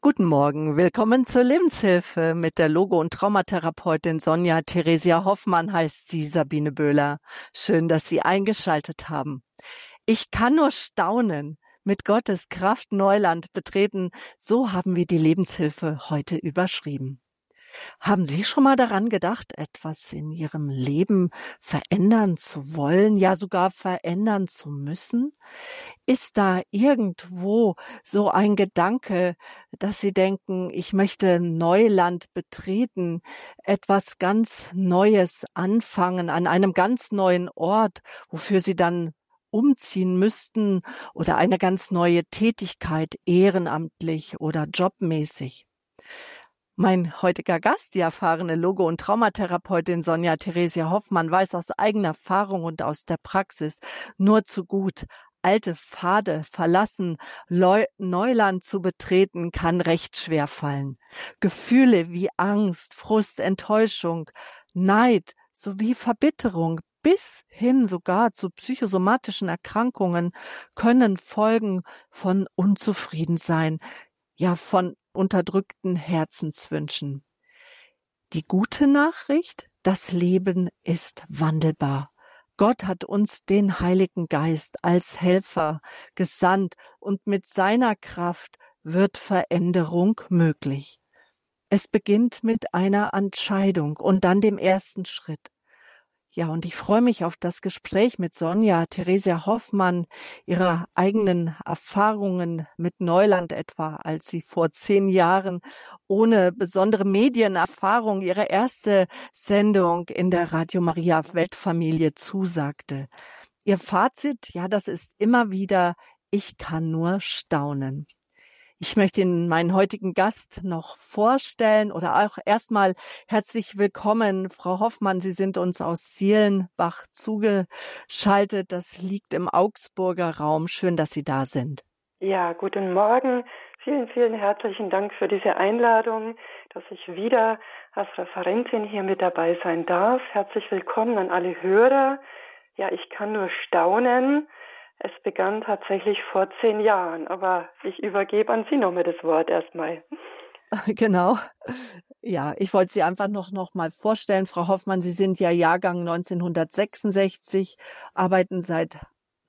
Guten Morgen, willkommen zur Lebenshilfe mit der Logo- und Traumatherapeutin Sonja Theresia Hoffmann heißt sie Sabine Böhler. Schön, dass Sie eingeschaltet haben. Ich kann nur staunen, mit Gottes Kraft Neuland betreten, so haben wir die Lebenshilfe heute überschrieben. Haben Sie schon mal daran gedacht, etwas in Ihrem Leben verändern zu wollen, ja sogar verändern zu müssen? Ist da irgendwo so ein Gedanke, dass Sie denken, ich möchte Neuland betreten, etwas ganz Neues anfangen, an einem ganz neuen Ort, wofür Sie dann umziehen müssten oder eine ganz neue Tätigkeit ehrenamtlich oder jobmäßig? Mein heutiger Gast, die erfahrene Logo- und Traumatherapeutin Sonja Theresia Hoffmann, weiß aus eigener Erfahrung und aus der Praxis nur zu gut, alte Pfade verlassen, Leu Neuland zu betreten, kann recht schwer fallen. Gefühle wie Angst, Frust, Enttäuschung, Neid sowie Verbitterung bis hin sogar zu psychosomatischen Erkrankungen können Folgen von Unzufriedensein, ja von unterdrückten Herzenswünschen. Die gute Nachricht, das Leben ist wandelbar. Gott hat uns den Heiligen Geist als Helfer gesandt und mit seiner Kraft wird Veränderung möglich. Es beginnt mit einer Entscheidung und dann dem ersten Schritt. Ja, und ich freue mich auf das Gespräch mit Sonja Theresia Hoffmann, ihrer eigenen Erfahrungen mit Neuland etwa, als sie vor zehn Jahren ohne besondere Medienerfahrung ihre erste Sendung in der Radio Maria Weltfamilie zusagte. Ihr Fazit, ja, das ist immer wieder, ich kann nur staunen. Ich möchte Ihnen meinen heutigen Gast noch vorstellen oder auch erstmal herzlich willkommen, Frau Hoffmann. Sie sind uns aus Seelenbach zugeschaltet. Das liegt im Augsburger Raum. Schön, dass Sie da sind. Ja, guten Morgen. Vielen, vielen herzlichen Dank für diese Einladung, dass ich wieder als Referentin hier mit dabei sein darf. Herzlich willkommen an alle Hörer. Ja, ich kann nur staunen, es begann tatsächlich vor zehn Jahren, aber ich übergebe an Sie nochmal das Wort erstmal. Genau. Ja, ich wollte Sie einfach noch, noch mal vorstellen. Frau Hoffmann, Sie sind ja Jahrgang 1966, arbeiten seit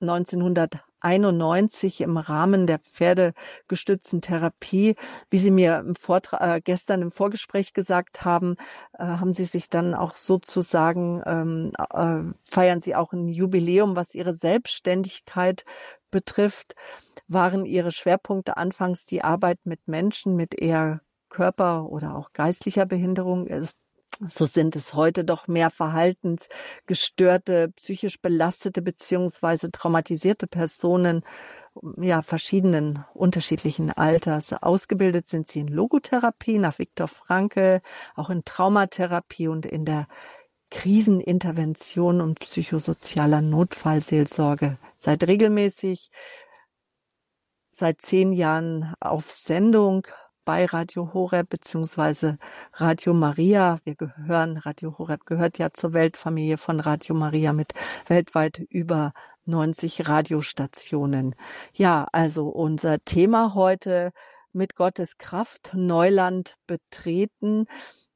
1991 im Rahmen der pferdegestützten Therapie. Wie Sie mir im Vortrag, äh, gestern im Vorgespräch gesagt haben, äh, haben Sie sich dann auch sozusagen, ähm, äh, feiern Sie auch ein Jubiläum, was Ihre Selbstständigkeit betrifft. Waren Ihre Schwerpunkte anfangs die Arbeit mit Menschen mit eher Körper- oder auch geistlicher Behinderung? Ist so sind es heute doch mehr verhaltensgestörte, psychisch belastete beziehungsweise traumatisierte Personen, ja, verschiedenen unterschiedlichen Alters. Ausgebildet sind sie in Logotherapie nach Viktor Frankl, auch in Traumatherapie und in der Krisenintervention und psychosozialer Notfallseelsorge. Seit regelmäßig seit zehn Jahren auf Sendung bei Radio Horeb beziehungsweise Radio Maria. Wir gehören, Radio Horeb gehört ja zur Weltfamilie von Radio Maria mit weltweit über 90 Radiostationen. Ja, also unser Thema heute mit Gottes Kraft Neuland betreten.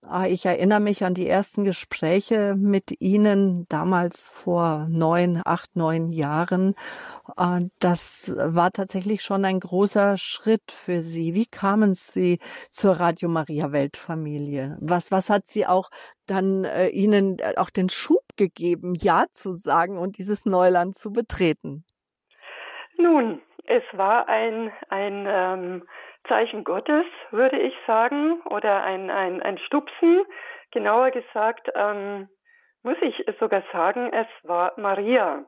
Ah, ich erinnere mich an die ersten Gespräche mit Ihnen damals vor neun, acht, neun Jahren. Ah, das war tatsächlich schon ein großer Schritt für Sie. Wie kamen Sie zur Radio Maria Weltfamilie? Was, was hat Sie auch dann äh, Ihnen äh, auch den Schub gegeben, Ja zu sagen und dieses Neuland zu betreten? Nun, es war ein, ein ähm, Zeichen Gottes, würde ich sagen, oder ein, ein, ein Stupsen. Genauer gesagt, ähm, muss ich sogar sagen, es war Maria.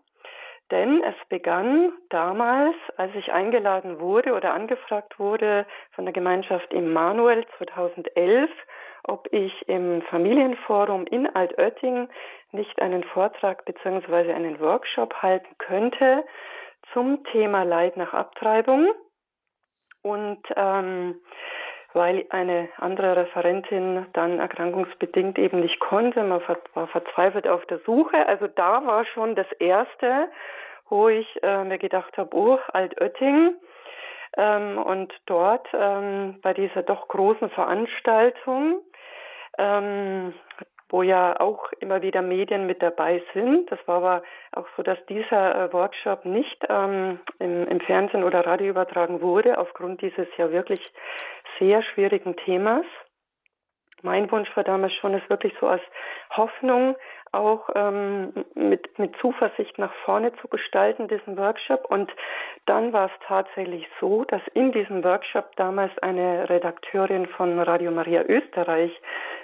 Denn es begann damals, als ich eingeladen wurde oder angefragt wurde von der Gemeinschaft Immanuel 2011, ob ich im Familienforum in Altötting nicht einen Vortrag bzw. einen Workshop halten könnte zum Thema Leid nach Abtreibung. Und ähm, weil eine andere Referentin dann erkrankungsbedingt eben nicht konnte, man war verzweifelt auf der Suche. Also da war schon das Erste, wo ich äh, mir gedacht habe, oh, Altötting, Ähm, und dort ähm, bei dieser doch großen Veranstaltung, ähm, wo ja auch immer wieder Medien mit dabei sind. Das war aber auch so, dass dieser äh, Workshop nicht ähm, im, im Fernsehen oder Radio übertragen wurde, aufgrund dieses ja wirklich sehr schwierigen Themas. Mein Wunsch war damals schon, es wirklich so als Hoffnung auch ähm, mit, mit Zuversicht nach vorne zu gestalten, diesen Workshop. Und dann war es tatsächlich so, dass in diesem Workshop damals eine Redakteurin von Radio Maria Österreich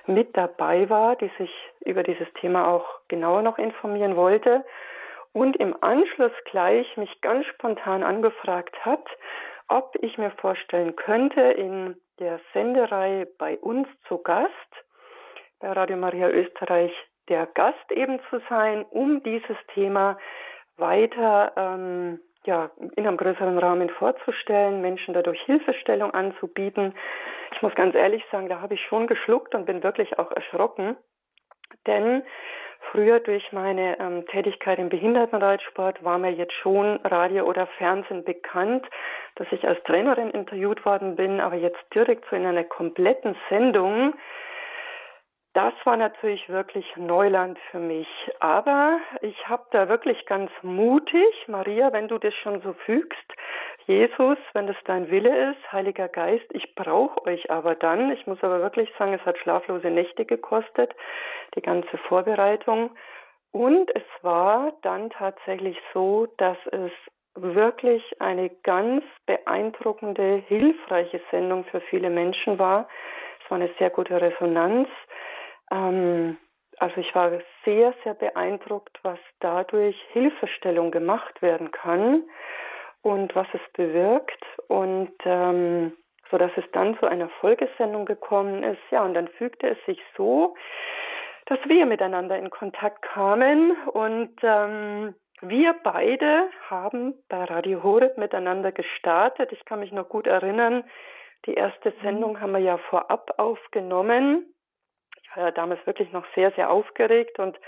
mit dabei war, die sich über dieses Thema auch genauer noch informieren wollte und im Anschluss gleich mich ganz spontan angefragt hat, ob ich mir vorstellen könnte, in der Sendereihe bei uns zu Gast, bei Radio Maria Österreich der Gast eben zu sein, um dieses Thema weiter ähm, ja, in einem größeren Rahmen vorzustellen, Menschen dadurch Hilfestellung anzubieten. Ich muss ganz ehrlich sagen, da habe ich schon geschluckt und bin wirklich auch erschrocken, denn früher durch meine ähm, Tätigkeit im Behindertenreitsport war mir jetzt schon Radio oder Fernsehen bekannt, dass ich als Trainerin interviewt worden bin, aber jetzt direkt so in einer kompletten Sendung das war natürlich wirklich Neuland für mich. Aber ich habe da wirklich ganz mutig, Maria, wenn du das schon so fügst, Jesus, wenn das dein Wille ist, Heiliger Geist, ich brauche euch aber dann. Ich muss aber wirklich sagen, es hat schlaflose Nächte gekostet, die ganze Vorbereitung. Und es war dann tatsächlich so, dass es wirklich eine ganz beeindruckende, hilfreiche Sendung für viele Menschen war. Es war eine sehr gute Resonanz. Ähm, also ich war sehr, sehr beeindruckt, was dadurch Hilfestellung gemacht werden kann und was es bewirkt und ähm, so dass es dann zu einer Folgesendung gekommen ist. Ja, und dann fügte es sich so, dass wir miteinander in Kontakt kamen und ähm, wir beide haben bei Radio Horeb miteinander gestartet. Ich kann mich noch gut erinnern, die erste mhm. Sendung haben wir ja vorab aufgenommen war ja damals wirklich noch sehr, sehr aufgeregt und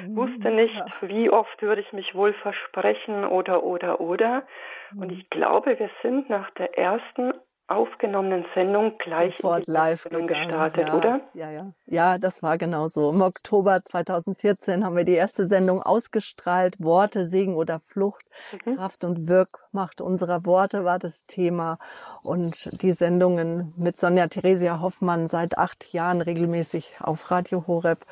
mhm. wusste nicht, wie oft würde ich mich wohl versprechen oder, oder, oder. Und mhm. ich glaube, wir sind nach der ersten aufgenommenen Sendung gleich Sofort live gestartet, ja, oder? Ja, ja. Ja, das war genau so. Im Oktober 2014 haben wir die erste Sendung ausgestrahlt. Worte, Segen oder Flucht, mhm. Kraft und Wirkmacht unserer Worte war das Thema. Und die Sendungen mit Sonja Theresia Hoffmann seit acht Jahren regelmäßig auf Radio Horeb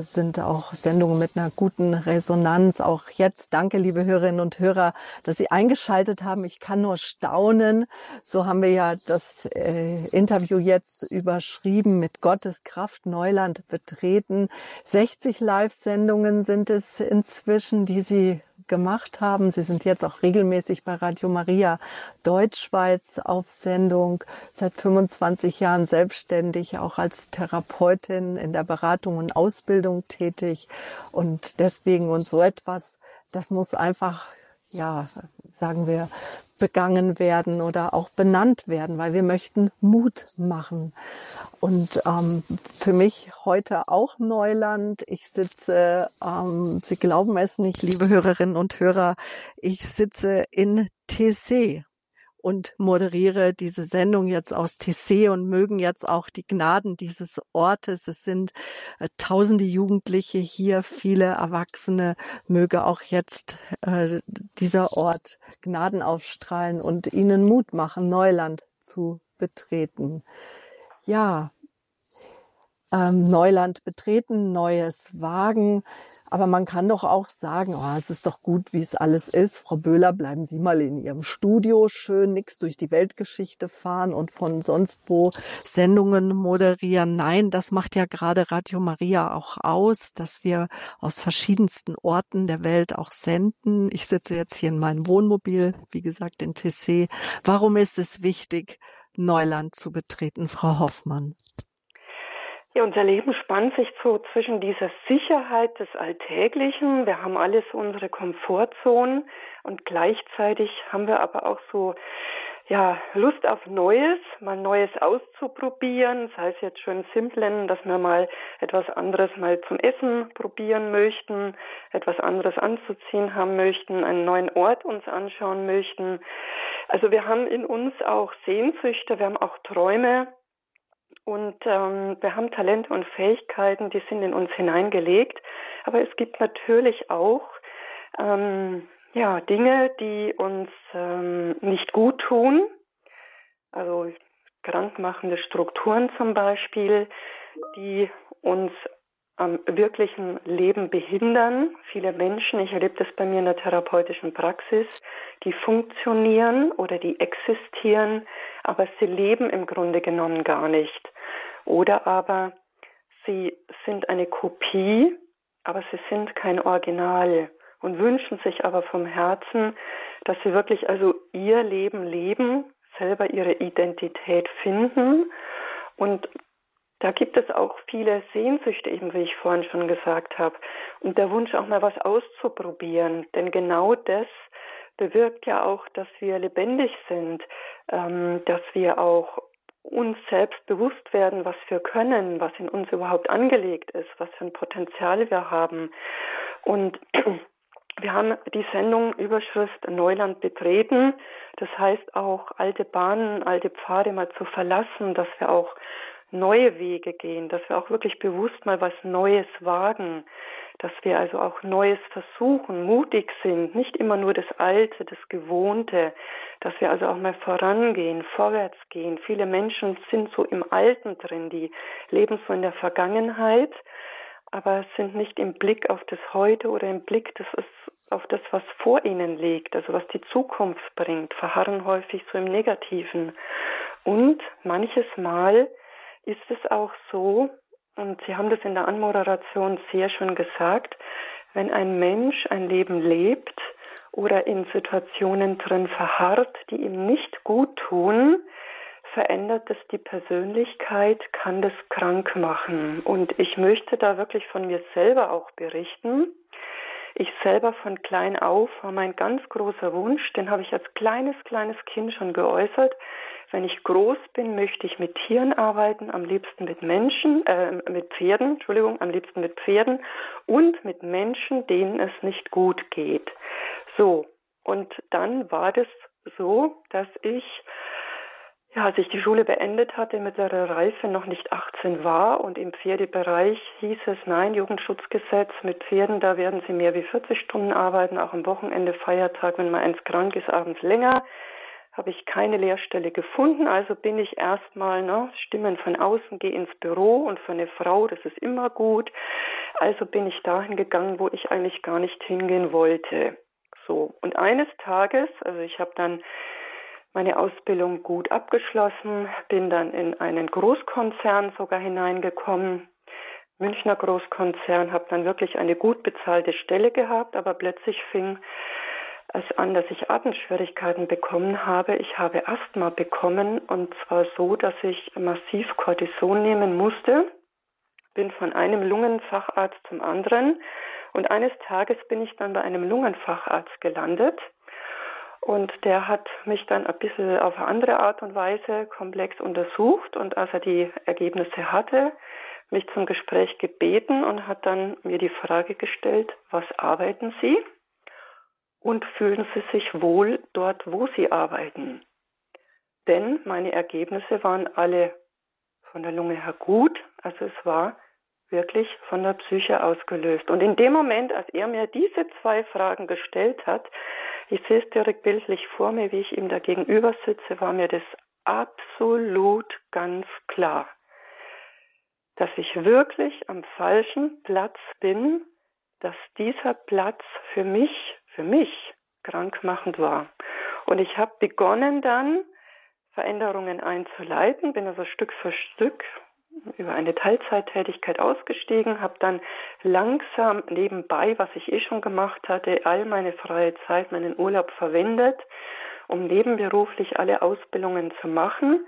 sind auch Sendungen mit einer guten Resonanz. Auch jetzt danke, liebe Hörerinnen und Hörer, dass Sie eingeschaltet haben. Ich kann nur staunen. So haben wir ja das äh, Interview jetzt überschrieben mit Gottes Kraft Neuland betreten. 60 Live-Sendungen sind es inzwischen, die Sie gemacht haben. Sie sind jetzt auch regelmäßig bei Radio Maria Deutschschweiz auf Sendung, seit 25 Jahren selbstständig, auch als Therapeutin in der Beratung und Ausbildung tätig. Und deswegen und so etwas, das muss einfach, ja, sagen wir, begangen werden oder auch benannt werden, weil wir möchten Mut machen. Und ähm, für mich heute auch Neuland. Ich sitze, ähm, Sie glauben es nicht, liebe Hörerinnen und Hörer, ich sitze in TC und moderiere diese Sendung jetzt aus TC und mögen jetzt auch die Gnaden dieses Ortes. Es sind äh, tausende Jugendliche hier, viele Erwachsene, möge auch jetzt äh, dieser Ort Gnaden aufstrahlen und ihnen Mut machen, Neuland zu betreten. Ja, ähm, Neuland betreten, Neues wagen. Aber man kann doch auch sagen, oh, es ist doch gut, wie es alles ist. Frau Böhler, bleiben Sie mal in Ihrem Studio schön, nix durch die Weltgeschichte fahren und von sonst wo Sendungen moderieren. Nein, das macht ja gerade Radio Maria auch aus, dass wir aus verschiedensten Orten der Welt auch senden. Ich sitze jetzt hier in meinem Wohnmobil, wie gesagt, in TC. Warum ist es wichtig, Neuland zu betreten, Frau Hoffmann? Ja, unser Leben spannt sich so zwischen dieser Sicherheit des Alltäglichen. Wir haben alles unsere Komfortzonen und gleichzeitig haben wir aber auch so ja, Lust auf Neues, mal Neues auszuprobieren, sei es jetzt schon im Simplen, dass wir mal etwas anderes mal zum Essen probieren möchten, etwas anderes anzuziehen haben möchten, einen neuen Ort uns anschauen möchten. Also wir haben in uns auch Sehnsüchte, wir haben auch Träume und ähm, wir haben Talente und Fähigkeiten, die sind in uns hineingelegt. Aber es gibt natürlich auch ähm, ja, Dinge, die uns ähm, nicht gut tun. Also krankmachende Strukturen zum Beispiel, die uns am wirklichen Leben behindern. Viele Menschen, ich erlebe das bei mir in der therapeutischen Praxis, die funktionieren oder die existieren, aber sie leben im Grunde genommen gar nicht. Oder aber sie sind eine Kopie, aber sie sind kein Original und wünschen sich aber vom Herzen, dass sie wirklich also ihr Leben leben, selber ihre Identität finden und da gibt es auch viele Sehnsüchte, eben wie ich vorhin schon gesagt habe. Und der Wunsch auch mal was auszuprobieren. Denn genau das bewirkt ja auch, dass wir lebendig sind, ähm, dass wir auch uns selbst bewusst werden, was wir können, was in uns überhaupt angelegt ist, was für ein Potenzial wir haben. Und wir haben die Sendung Überschrift Neuland betreten. Das heißt auch alte Bahnen, alte Pfade mal zu verlassen, dass wir auch neue Wege gehen, dass wir auch wirklich bewusst mal was Neues wagen, dass wir also auch Neues versuchen, mutig sind, nicht immer nur das Alte, das Gewohnte, dass wir also auch mal vorangehen, vorwärts gehen. Viele Menschen sind so im Alten drin, die leben so in der Vergangenheit, aber sind nicht im Blick auf das Heute oder im Blick das ist auf das, was vor ihnen liegt, also was die Zukunft bringt, verharren häufig so im Negativen. Und manches Mal ist es auch so, und Sie haben das in der Anmoderation sehr schön gesagt, wenn ein Mensch ein Leben lebt oder in Situationen drin verharrt, die ihm nicht gut tun, verändert es die Persönlichkeit, kann das krank machen. Und ich möchte da wirklich von mir selber auch berichten. Ich selber von klein auf war mein ganz großer Wunsch, den habe ich als kleines, kleines Kind schon geäußert, wenn ich groß bin, möchte ich mit Tieren arbeiten, am liebsten mit Menschen, äh, mit Pferden, Entschuldigung, am liebsten mit Pferden und mit Menschen, denen es nicht gut geht. So. Und dann war das so, dass ich ja, als ich die Schule beendet hatte, mittlere Reife noch nicht 18 war und im Pferdebereich hieß es, nein, Jugendschutzgesetz mit Pferden, da werden sie mehr wie 40 Stunden arbeiten, auch am Wochenende, Feiertag, wenn mal eins krank ist, abends länger habe ich keine Lehrstelle gefunden, also bin ich erstmal, ne, Stimmen von außen, gehe ins Büro und für eine Frau, das ist immer gut. Also bin ich dahin gegangen, wo ich eigentlich gar nicht hingehen wollte. So, und eines Tages, also ich habe dann meine Ausbildung gut abgeschlossen, bin dann in einen Großkonzern sogar hineingekommen, Münchner Großkonzern, habe dann wirklich eine gut bezahlte Stelle gehabt, aber plötzlich fing es an, dass ich Atemschwierigkeiten bekommen habe. Ich habe Asthma bekommen und zwar so, dass ich massiv Cortison nehmen musste. Bin von einem Lungenfacharzt zum anderen und eines Tages bin ich dann bei einem Lungenfacharzt gelandet. Und der hat mich dann ein bisschen auf eine andere Art und Weise komplex untersucht und als er die Ergebnisse hatte, mich zum Gespräch gebeten und hat dann mir die Frage gestellt, was arbeiten Sie? Und fühlen Sie sich wohl dort, wo Sie arbeiten. Denn meine Ergebnisse waren alle von der Lunge her gut, also es war wirklich von der Psyche ausgelöst. Und in dem Moment, als er mir diese zwei Fragen gestellt hat, ich sehe es direkt bildlich vor mir, wie ich ihm da gegenüber sitze, war mir das absolut ganz klar, dass ich wirklich am falschen Platz bin, dass dieser Platz für mich für mich krankmachend war. Und ich habe begonnen dann, Veränderungen einzuleiten, bin also Stück für Stück über eine Teilzeittätigkeit ausgestiegen, habe dann langsam nebenbei, was ich eh schon gemacht hatte, all meine freie Zeit, meinen Urlaub verwendet, um nebenberuflich alle Ausbildungen zu machen.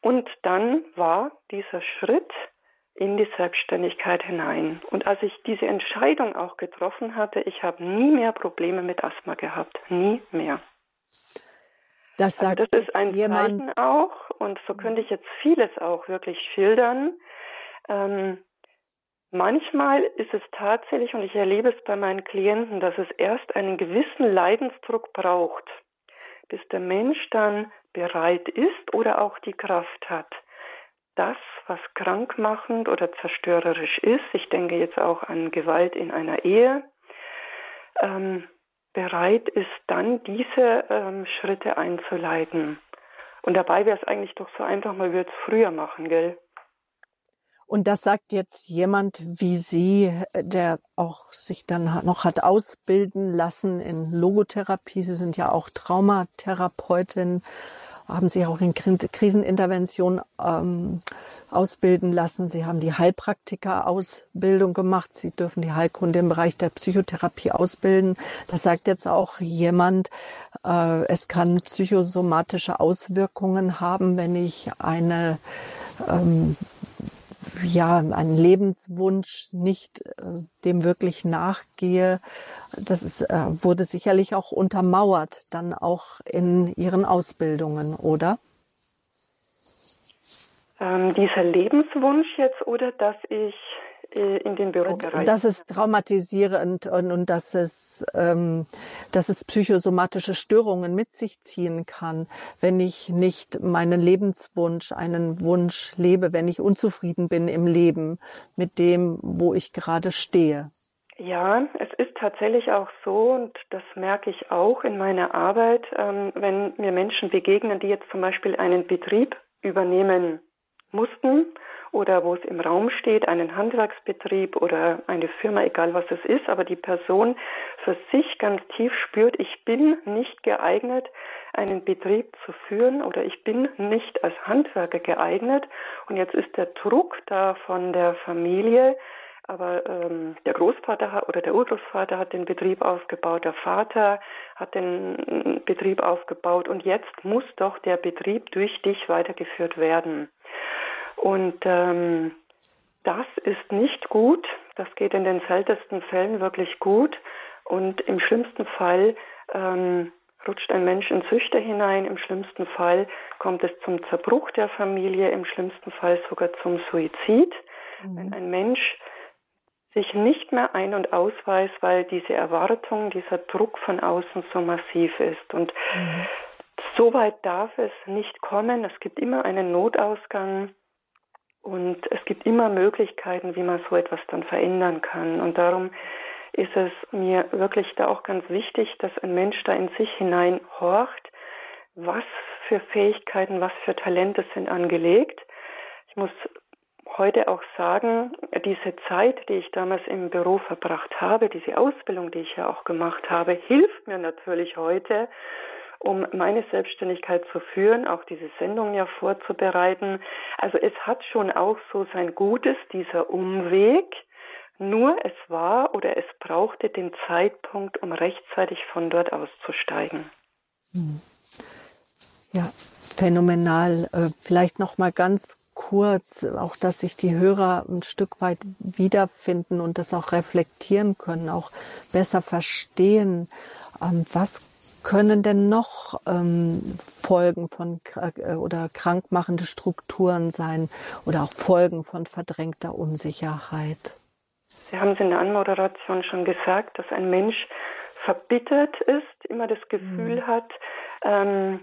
Und dann war dieser Schritt in die Selbstständigkeit hinein. Und als ich diese Entscheidung auch getroffen hatte, ich habe nie mehr Probleme mit Asthma gehabt. Nie mehr. Das sagt also das ist ein jemand Zeichen auch, und so könnte ich jetzt vieles auch wirklich schildern. Ähm, manchmal ist es tatsächlich, und ich erlebe es bei meinen Klienten, dass es erst einen gewissen Leidensdruck braucht, bis der Mensch dann bereit ist oder auch die Kraft hat, das, was krankmachend oder zerstörerisch ist, ich denke jetzt auch an Gewalt in einer Ehe, ähm, bereit ist, dann diese ähm, Schritte einzuleiten. Und dabei wäre es eigentlich doch so einfach, mal würde es früher machen, gell? Und das sagt jetzt jemand wie Sie, der auch sich dann noch hat ausbilden lassen in Logotherapie. Sie sind ja auch Traumatherapeutin haben sich auch in Krisenintervention ähm, ausbilden lassen. Sie haben die Heilpraktiker-Ausbildung gemacht. Sie dürfen die Heilkunde im Bereich der Psychotherapie ausbilden. Das sagt jetzt auch jemand, äh, es kann psychosomatische Auswirkungen haben, wenn ich eine ähm, ja, einen Lebenswunsch nicht äh, dem wirklich nachgehe. Das ist, äh, wurde sicherlich auch untermauert, dann auch in Ihren Ausbildungen, oder? Ähm, dieser Lebenswunsch jetzt oder dass ich in den Bürobereich. Das ist traumatisierend und, und dass es, ähm, dass es psychosomatische Störungen mit sich ziehen kann, wenn ich nicht meinen Lebenswunsch, einen Wunsch lebe, wenn ich unzufrieden bin im Leben mit dem, wo ich gerade stehe. Ja, es ist tatsächlich auch so und das merke ich auch in meiner Arbeit, ähm, wenn mir Menschen begegnen, die jetzt zum Beispiel einen Betrieb übernehmen mussten oder wo es im Raum steht, einen Handwerksbetrieb oder eine Firma, egal was es ist, aber die Person für sich ganz tief spürt, ich bin nicht geeignet, einen Betrieb zu führen oder ich bin nicht als Handwerker geeignet und jetzt ist der Druck da von der Familie, aber ähm, der Großvater hat, oder der Urgroßvater hat den Betrieb aufgebaut, der Vater hat den Betrieb aufgebaut und jetzt muss doch der Betrieb durch dich weitergeführt werden. Und ähm, das ist nicht gut. Das geht in den seltensten Fällen wirklich gut. Und im schlimmsten Fall ähm, rutscht ein Mensch in Süchte hinein. Im schlimmsten Fall kommt es zum Zerbruch der Familie. Im schlimmsten Fall sogar zum Suizid. Mhm. Wenn ein Mensch sich nicht mehr ein- und ausweist, weil diese Erwartung, dieser Druck von außen so massiv ist. Und mhm. so weit darf es nicht kommen. Es gibt immer einen Notausgang. Und es gibt immer Möglichkeiten, wie man so etwas dann verändern kann. Und darum ist es mir wirklich da auch ganz wichtig, dass ein Mensch da in sich hinein horcht, was für Fähigkeiten, was für Talente sind angelegt. Ich muss heute auch sagen, diese Zeit, die ich damals im Büro verbracht habe, diese Ausbildung, die ich ja auch gemacht habe, hilft mir natürlich heute, um meine Selbstständigkeit zu führen, auch diese Sendung ja vorzubereiten. Also es hat schon auch so sein Gutes, dieser Umweg. Nur es war oder es brauchte den Zeitpunkt, um rechtzeitig von dort auszusteigen. Hm. Ja, phänomenal. Äh, vielleicht noch mal ganz kurz, auch dass sich die Hörer ein Stück weit wiederfinden und das auch reflektieren können, auch besser verstehen. Ähm, was können denn noch ähm, Folgen von äh, oder krankmachende Strukturen sein oder auch Folgen von verdrängter Unsicherheit? Sie haben es in der Anmoderation schon gesagt, dass ein Mensch verbittert ist, immer das Gefühl mhm. hat, ähm,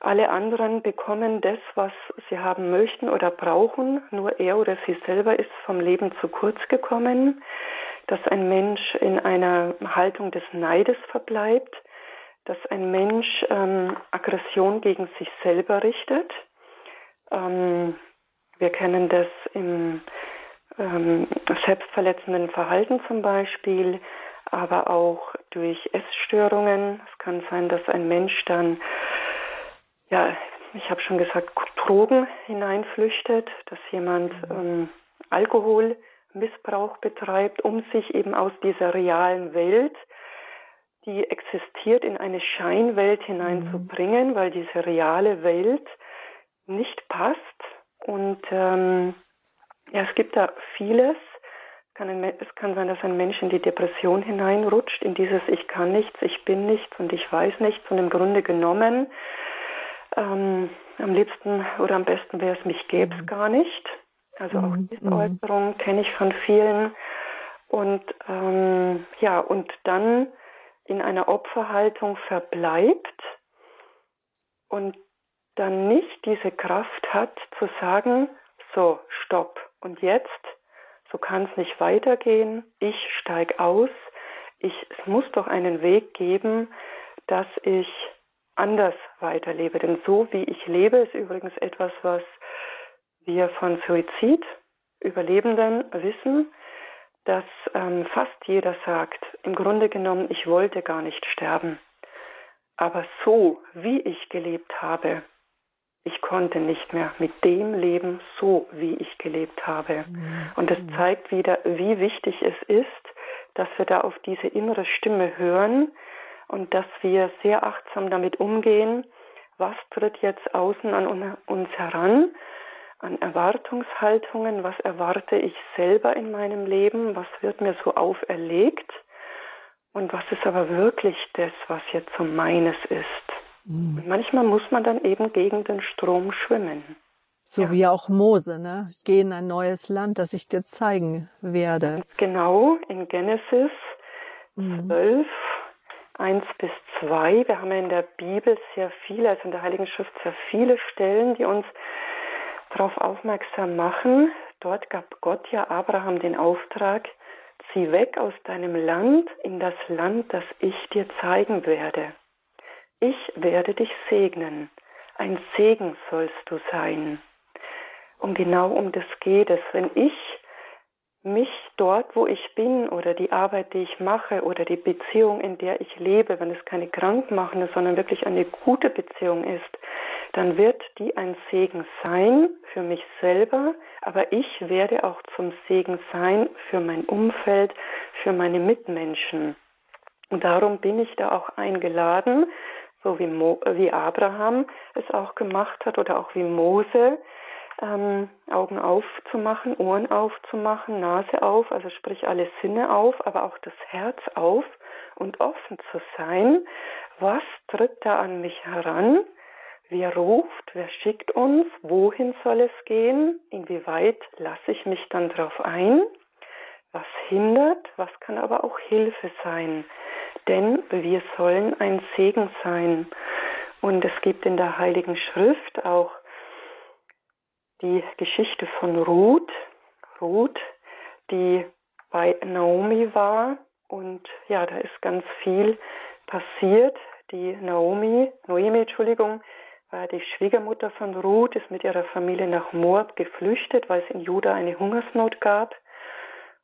alle anderen bekommen das, was sie haben möchten oder brauchen, nur er oder sie selber ist vom Leben zu kurz gekommen, dass ein Mensch in einer Haltung des Neides verbleibt, dass ein Mensch ähm, Aggression gegen sich selber richtet. Ähm, wir kennen das im ähm, selbstverletzenden Verhalten zum Beispiel, aber auch durch Essstörungen. Es kann sein, dass ein Mensch dann, ja, ich habe schon gesagt, Drogen hineinflüchtet, dass jemand ähm, Alkoholmissbrauch betreibt, um sich eben aus dieser realen Welt die existiert, in eine Scheinwelt hineinzubringen, mhm. weil diese reale Welt nicht passt. Und ähm, ja, es gibt da vieles. Kann ein, es kann sein, dass ein Mensch in die Depression hineinrutscht, in dieses Ich kann nichts, ich bin nichts und ich weiß nichts. Und im Grunde genommen, ähm, am liebsten oder am besten wäre es, mich gäbe es mhm. gar nicht. Also auch mhm. diese Äußerung kenne ich von vielen. Und ähm, ja, und dann in einer Opferhaltung verbleibt und dann nicht diese Kraft hat zu sagen, so, stopp. Und jetzt, so kann es nicht weitergehen. Ich steige aus. Ich, es muss doch einen Weg geben, dass ich anders weiterlebe. Denn so wie ich lebe, ist übrigens etwas, was wir von Suizid Überlebenden wissen, dass ähm, fast jeder sagt, im Grunde genommen, ich wollte gar nicht sterben. Aber so, wie ich gelebt habe, ich konnte nicht mehr mit dem leben, so wie ich gelebt habe. Mhm. Und das zeigt wieder, wie wichtig es ist, dass wir da auf diese innere Stimme hören und dass wir sehr achtsam damit umgehen, was tritt jetzt außen an uns heran, an Erwartungshaltungen, was erwarte ich selber in meinem Leben, was wird mir so auferlegt und was ist aber wirklich das, was jetzt so meines ist. Mhm. Und manchmal muss man dann eben gegen den Strom schwimmen. So ja. wie auch Mose, ne? Geh in ein neues Land, das ich dir zeigen werde. Genau, in Genesis mhm. 12, 1 bis 2. Wir haben ja in der Bibel sehr viele, also in der Heiligen Schrift sehr viele Stellen, die uns darauf aufmerksam machen. Dort gab Gott ja Abraham den Auftrag, zieh weg aus deinem Land in das Land, das ich dir zeigen werde. Ich werde dich segnen. Ein Segen sollst du sein. Und genau um das geht es. Wenn ich mich dort, wo ich bin oder die Arbeit, die ich mache oder die Beziehung, in der ich lebe, wenn es keine krankmachende, sondern wirklich eine gute Beziehung ist, dann wird die ein Segen sein für mich selber, aber ich werde auch zum Segen sein für mein Umfeld, für meine Mitmenschen. Und darum bin ich da auch eingeladen, so wie, Mo, wie Abraham es auch gemacht hat oder auch wie Mose, ähm, Augen aufzumachen, Ohren aufzumachen, Nase auf, also sprich alle Sinne auf, aber auch das Herz auf und offen zu sein. Was tritt da an mich heran? Wer ruft? Wer schickt uns? Wohin soll es gehen? Inwieweit lasse ich mich dann darauf ein? Was hindert? Was kann aber auch Hilfe sein? denn wir sollen ein Segen sein. Und es gibt in der Heiligen Schrift auch die Geschichte von Ruth, Ruth, die bei Naomi war. Und ja, da ist ganz viel passiert. Die Naomi, Noemi, Entschuldigung, war die Schwiegermutter von Ruth, ist mit ihrer Familie nach Moab geflüchtet, weil es in Juda eine Hungersnot gab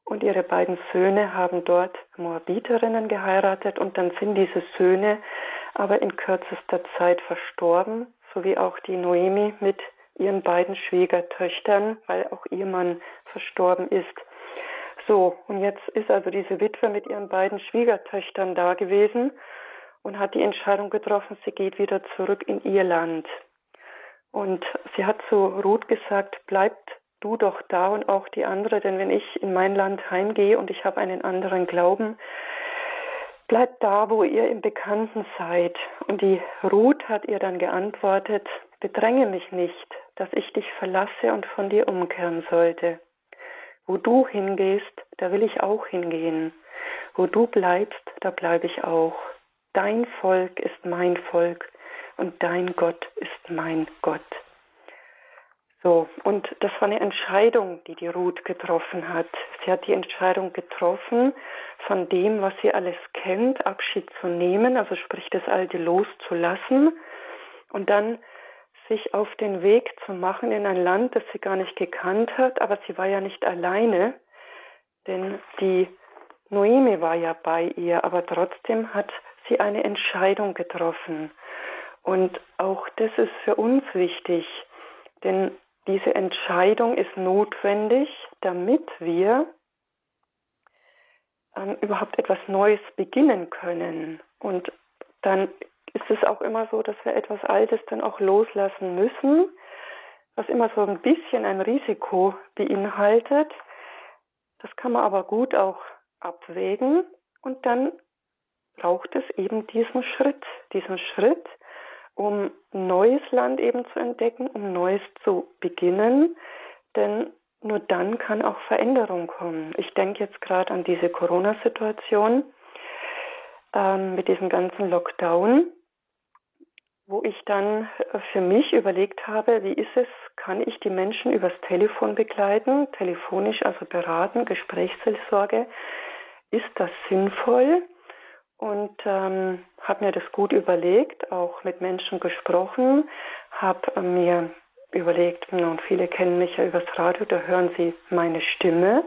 und ihre beiden Söhne haben dort Moabiterinnen geheiratet und dann sind diese Söhne aber in kürzester Zeit verstorben, so wie auch die Noemi mit ihren beiden Schwiegertöchtern, weil auch ihr Mann verstorben ist. So, und jetzt ist also diese Witwe mit ihren beiden Schwiegertöchtern da gewesen und hat die Entscheidung getroffen, sie geht wieder zurück in ihr Land. Und sie hat zu Ruth gesagt, bleibt du doch da und auch die andere, denn wenn ich in mein Land heimgehe und ich habe einen anderen Glauben, bleibt da, wo ihr im Bekannten seid. Und die Ruth hat ihr dann geantwortet, bedränge mich nicht, dass ich dich verlasse und von dir umkehren sollte. Wo du hingehst, da will ich auch hingehen. Wo du bleibst, da bleibe ich auch. Dein Volk ist mein Volk und dein Gott ist mein Gott. So, und das war eine Entscheidung, die die Ruth getroffen hat. Sie hat die Entscheidung getroffen, von dem, was sie alles kennt, Abschied zu nehmen, also sprich das Alte loszulassen und dann sich auf den Weg zu machen in ein Land, das sie gar nicht gekannt hat, aber sie war ja nicht alleine, denn die Noemi war ja bei ihr, aber trotzdem hat sie eine Entscheidung getroffen. Und auch das ist für uns wichtig, denn diese Entscheidung ist notwendig, damit wir ähm, überhaupt etwas Neues beginnen können. Und dann ist es auch immer so, dass wir etwas Altes dann auch loslassen müssen, was immer so ein bisschen ein Risiko beinhaltet. Das kann man aber gut auch abwägen und dann braucht es eben diesen Schritt, diesen Schritt, um neues Land eben zu entdecken, um Neues zu beginnen. Denn nur dann kann auch Veränderung kommen. Ich denke jetzt gerade an diese Corona-Situation ähm, mit diesem ganzen Lockdown. wo ich dann äh, für mich überlegt habe, wie ist es, kann ich die Menschen übers Telefon begleiten, telefonisch also beraten, Gesprächsseelsorge, ist das sinnvoll? Und ähm, habe mir das gut überlegt, auch mit Menschen gesprochen, habe mir überlegt, und viele kennen mich ja übers Radio, da hören sie meine Stimme.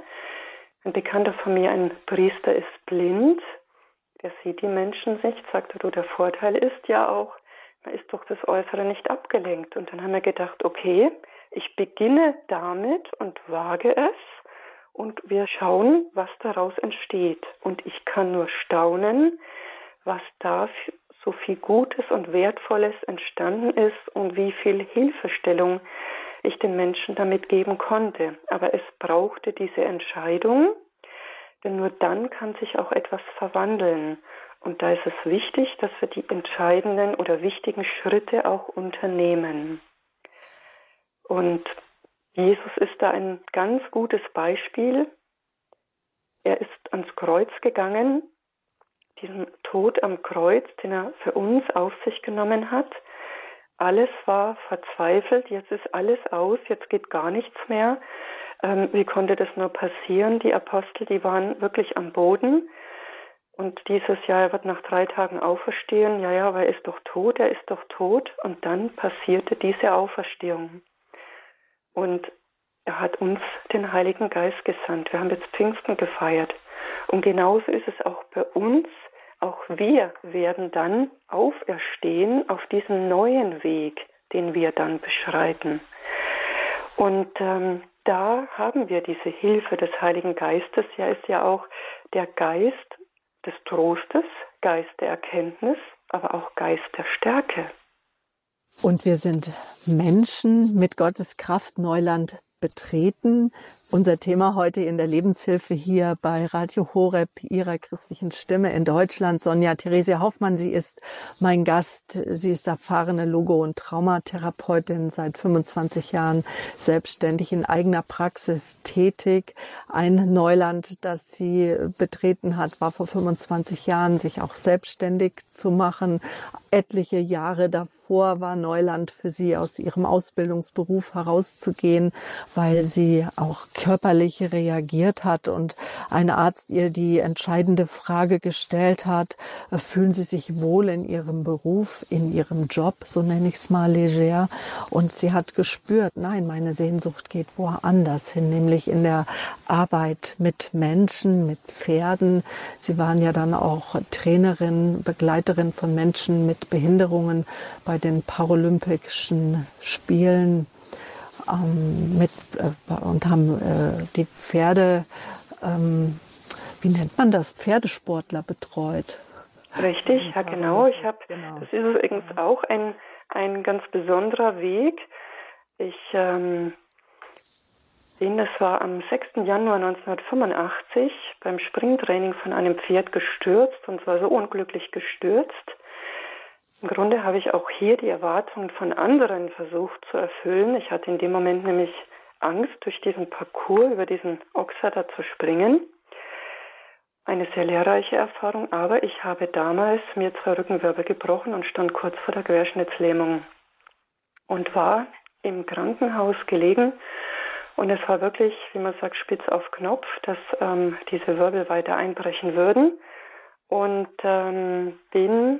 Ein Bekannter von mir, ein Priester, ist blind, der sieht die Menschen nicht, sagte du, der Vorteil ist ja auch, man ist durch das Äußere nicht abgelenkt. Und dann haben wir gedacht, okay, ich beginne damit und wage es und wir schauen, was daraus entsteht. Und ich kann nur staunen, was da so viel Gutes und Wertvolles entstanden ist und wie viel Hilfestellung ich den Menschen damit geben konnte. Aber es brauchte diese Entscheidung, denn nur dann kann sich auch etwas verwandeln. Und da ist es wichtig, dass wir die entscheidenden oder wichtigen Schritte auch unternehmen. Und Jesus ist da ein ganz gutes Beispiel. Er ist ans Kreuz gegangen, diesen Tod am Kreuz, den er für uns auf sich genommen hat. Alles war verzweifelt, jetzt ist alles aus, jetzt geht gar nichts mehr. Ähm, wie konnte das nur passieren? Die Apostel, die waren wirklich am Boden. Und dieses Jahr, er wird nach drei Tagen auferstehen. Ja, ja, aber er ist doch tot, er ist doch tot. Und dann passierte diese Auferstehung. Und er hat uns den Heiligen Geist gesandt. Wir haben jetzt Pfingsten gefeiert. Und genauso ist es auch bei uns. Auch wir werden dann auferstehen auf diesem neuen Weg, den wir dann beschreiten. Und ähm, da haben wir diese Hilfe des Heiligen Geistes. Ja, ist ja auch der Geist des Trostes, Geist der Erkenntnis, aber auch Geist der Stärke. Und wir sind Menschen mit Gottes Kraft Neuland betreten. Unser Thema heute in der Lebenshilfe hier bei Radio Horeb, Ihrer christlichen Stimme in Deutschland. Sonja Theresia Hoffmann, sie ist mein Gast. Sie ist erfahrene Logo- und Traumatherapeutin, seit 25 Jahren selbstständig in eigener Praxis tätig. Ein Neuland, das sie betreten hat, war vor 25 Jahren, sich auch selbstständig zu machen. Etliche Jahre davor war Neuland für sie, aus ihrem Ausbildungsberuf herauszugehen, weil sie auch körperlich reagiert hat und ein Arzt ihr die entscheidende Frage gestellt hat, äh, fühlen Sie sich wohl in Ihrem Beruf, in Ihrem Job, so nenne ich es mal leger. Und sie hat gespürt, nein, meine Sehnsucht geht woanders hin, nämlich in der Arbeit mit Menschen, mit Pferden. Sie waren ja dann auch Trainerin, Begleiterin von Menschen mit Behinderungen bei den Paralympischen Spielen ähm, mit äh, und haben äh, die Pferde, ähm, wie nennt man das, Pferdesportler betreut. Richtig, ja genau. Ich habe, genau. das ist übrigens auch ein ein ganz besonderer Weg. Ich ähm, bin, das war am 6. Januar 1985 beim Springtraining von einem Pferd gestürzt und zwar so unglücklich gestürzt, im Grunde habe ich auch hier die Erwartungen von anderen versucht zu erfüllen. Ich hatte in dem Moment nämlich Angst, durch diesen Parcours über diesen da zu springen. Eine sehr lehrreiche Erfahrung, aber ich habe damals mir zwei Rückenwirbel gebrochen und stand kurz vor der Querschnittslähmung und war im Krankenhaus gelegen. Und es war wirklich, wie man sagt, spitz auf Knopf, dass ähm, diese Wirbel weiter einbrechen würden. Und ähm, bin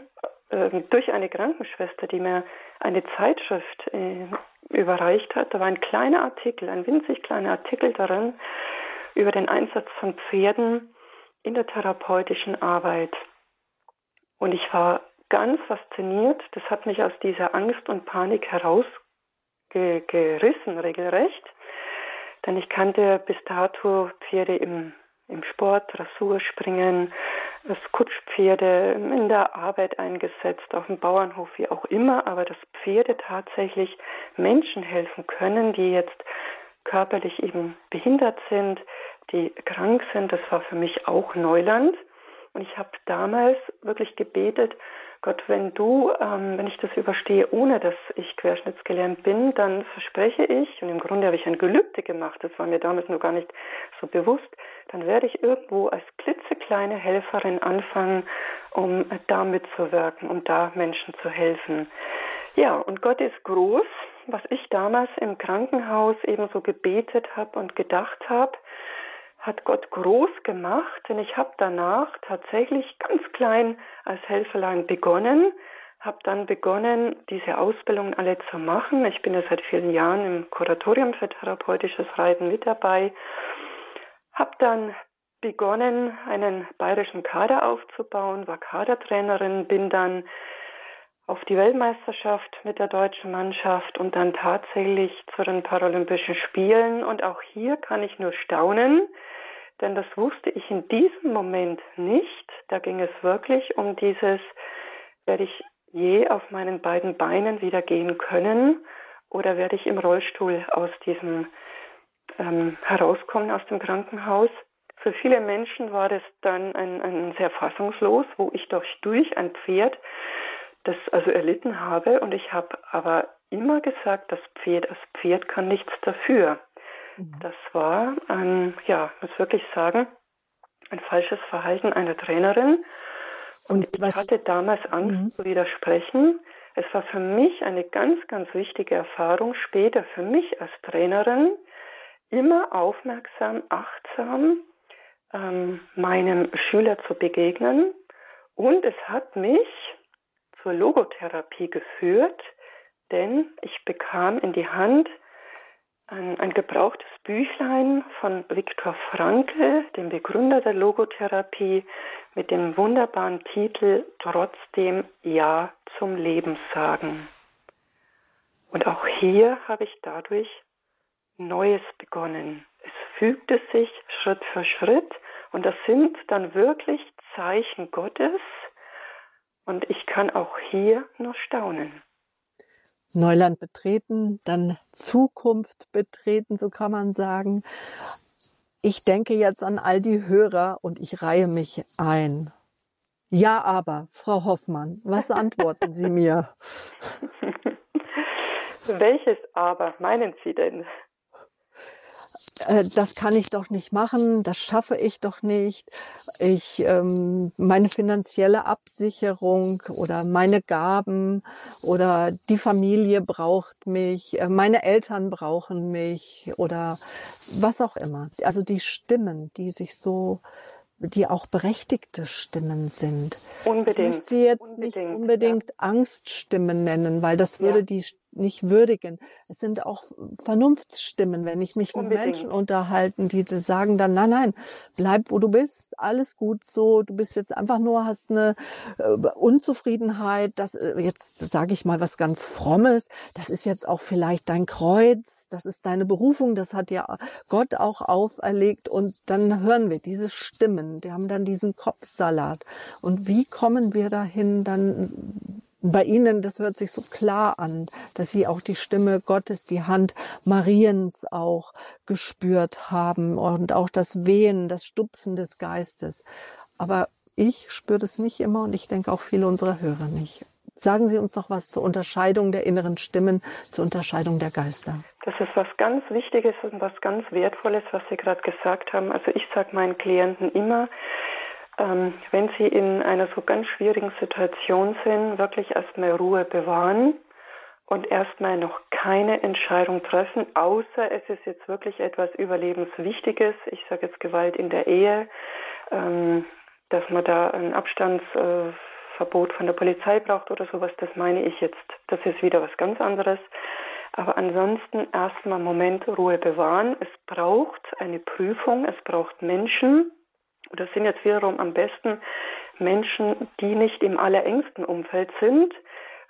durch eine Krankenschwester, die mir eine Zeitschrift äh, überreicht hat. Da war ein kleiner Artikel, ein winzig kleiner Artikel darin über den Einsatz von Pferden in der therapeutischen Arbeit. Und ich war ganz fasziniert. Das hat mich aus dieser Angst und Panik herausgerissen, regelrecht. Denn ich kannte bis dato Pferde im, im Sport, Dressurspringen, das Kutschpferde in der Arbeit eingesetzt, auf dem Bauernhof, wie auch immer, aber dass Pferde tatsächlich Menschen helfen können, die jetzt körperlich eben behindert sind, die krank sind, das war für mich auch Neuland. Und ich habe damals wirklich gebetet, Gott, wenn du, ähm, wenn ich das überstehe, ohne dass ich querschnittsgelähmt bin, dann verspreche ich, und im Grunde habe ich ein Gelübde gemacht, das war mir damals nur gar nicht so bewusst, dann werde ich irgendwo als klitzekleine Helferin anfangen, um da mitzuwirken, um da Menschen zu helfen. Ja, und Gott ist groß. Was ich damals im Krankenhaus eben so gebetet habe und gedacht habe, hat Gott groß gemacht, denn ich habe danach tatsächlich ganz klein als Helferlein begonnen, habe dann begonnen, diese Ausbildungen alle zu machen. Ich bin ja seit vielen Jahren im Kuratorium für therapeutisches Reiten mit dabei, habe dann begonnen, einen bayerischen Kader aufzubauen, war Kadertrainerin, bin dann auf die Weltmeisterschaft mit der deutschen Mannschaft und dann tatsächlich zu den Paralympischen Spielen. Und auch hier kann ich nur staunen, denn das wusste ich in diesem Moment nicht. Da ging es wirklich um dieses, werde ich je auf meinen beiden Beinen wieder gehen können oder werde ich im Rollstuhl aus diesem ähm, herauskommen aus dem Krankenhaus. Für viele Menschen war das dann ein, ein sehr fassungslos, wo ich doch durch ein Pferd das also erlitten habe und ich habe aber immer gesagt, das Pferd, das Pferd kann nichts dafür. Mhm. Das war ein, ja, muss wirklich sagen, ein falsches Verhalten einer Trainerin. Und, und ich hatte damals Angst mhm. zu widersprechen. Es war für mich eine ganz, ganz wichtige Erfahrung, später für mich als Trainerin, immer aufmerksam, achtsam ähm, meinem Schüler zu begegnen. Und es hat mich zur Logotherapie geführt, denn ich bekam in die Hand ein, ein gebrauchtes Büchlein von Viktor Frankl, dem Begründer der Logotherapie, mit dem wunderbaren Titel Trotzdem Ja zum Leben sagen. Und auch hier habe ich dadurch Neues begonnen. Es fügte sich Schritt für Schritt und das sind dann wirklich Zeichen Gottes und ich kann auch hier nur staunen. Neuland betreten, dann Zukunft betreten, so kann man sagen. Ich denke jetzt an all die Hörer und ich reihe mich ein. Ja, aber, Frau Hoffmann, was antworten Sie mir? Welches aber meinen Sie denn? Äh, das kann ich doch nicht machen, das schaffe ich doch nicht. Ich ähm, meine finanzielle Absicherung oder meine Gaben oder die Familie braucht mich, äh, meine Eltern brauchen mich oder was auch immer. Also die Stimmen, die sich so die auch berechtigte Stimmen sind. Unbedingt. Ich möchte sie jetzt unbedingt, nicht unbedingt ja. Angststimmen nennen, weil das würde ja. die nicht würdigen. Es sind auch Vernunftsstimmen, wenn ich mich Unbedingt. mit Menschen unterhalten, die sagen dann, nein, nein, bleib wo du bist, alles gut so, du bist jetzt einfach nur, hast eine äh, Unzufriedenheit, das äh, jetzt sage ich mal was ganz Frommes, das ist jetzt auch vielleicht dein Kreuz, das ist deine Berufung, das hat ja Gott auch auferlegt und dann hören wir diese Stimmen, die haben dann diesen Kopfsalat. Und wie kommen wir dahin, dann bei Ihnen, das hört sich so klar an, dass Sie auch die Stimme Gottes, die Hand Mariens auch gespürt haben und auch das Wehen, das Stupsen des Geistes. Aber ich spüre das nicht immer und ich denke auch viele unserer Hörer nicht. Sagen Sie uns noch was zur Unterscheidung der inneren Stimmen, zur Unterscheidung der Geister. Das ist was ganz Wichtiges und was ganz Wertvolles, was Sie gerade gesagt haben. Also ich sage meinen Klienten immer, ähm, wenn Sie in einer so ganz schwierigen Situation sind, wirklich erstmal Ruhe bewahren und erstmal noch keine Entscheidung treffen, außer es ist jetzt wirklich etwas Überlebenswichtiges. Ich sage jetzt Gewalt in der Ehe, ähm, dass man da ein Abstandsverbot von der Polizei braucht oder sowas, das meine ich jetzt. Das ist wieder was ganz anderes. Aber ansonsten erstmal Moment Ruhe bewahren. Es braucht eine Prüfung, es braucht Menschen, das sind jetzt wiederum am besten Menschen, die nicht im allerengsten Umfeld sind,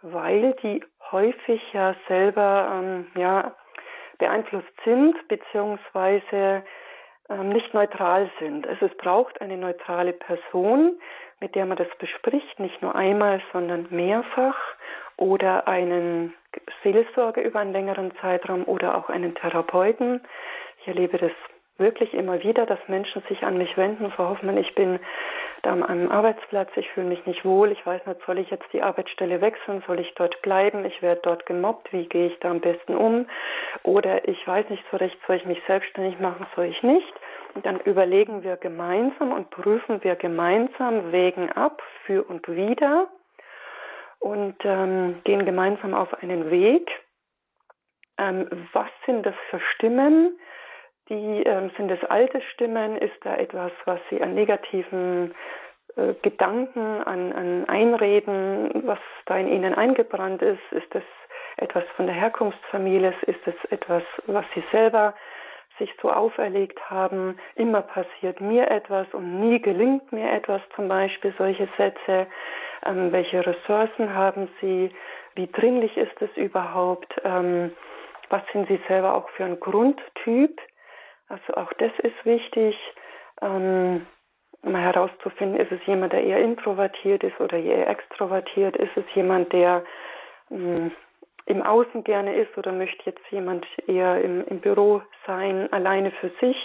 weil die häufig ja selber ähm, ja, beeinflusst sind beziehungsweise ähm, nicht neutral sind. Also es braucht eine neutrale Person, mit der man das bespricht, nicht nur einmal, sondern mehrfach oder einen Seelsorger über einen längeren Zeitraum oder auch einen Therapeuten. Ich erlebe das wirklich immer wieder, dass Menschen sich an mich wenden, Frau Hoffmann, ich bin da an einem Arbeitsplatz, ich fühle mich nicht wohl, ich weiß nicht, soll ich jetzt die Arbeitsstelle wechseln, soll ich dort bleiben, ich werde dort gemobbt, wie gehe ich da am besten um? Oder ich weiß nicht so recht, soll ich mich selbstständig machen, soll ich nicht? Und dann überlegen wir gemeinsam und prüfen wir gemeinsam, wägen ab, für und wieder. und ähm, gehen gemeinsam auf einen Weg. Ähm, was sind das für Stimmen? Die ähm, sind es alte Stimmen? Ist da etwas, was sie an negativen äh, Gedanken, an, an Einreden, was da in ihnen eingebrannt ist? Ist das etwas von der Herkunftsfamilie? Ist es etwas, was sie selber sich so auferlegt haben? Immer passiert mir etwas und nie gelingt mir etwas, zum Beispiel solche Sätze. Ähm, welche Ressourcen haben sie? Wie dringlich ist es überhaupt? Ähm, was sind sie selber auch für ein Grundtyp? Also auch das ist wichtig, ähm, mal herauszufinden, ist es jemand, der eher introvertiert ist oder eher extrovertiert? Ist es jemand, der mh, im Außen gerne ist oder möchte jetzt jemand eher im, im Büro sein, alleine für sich?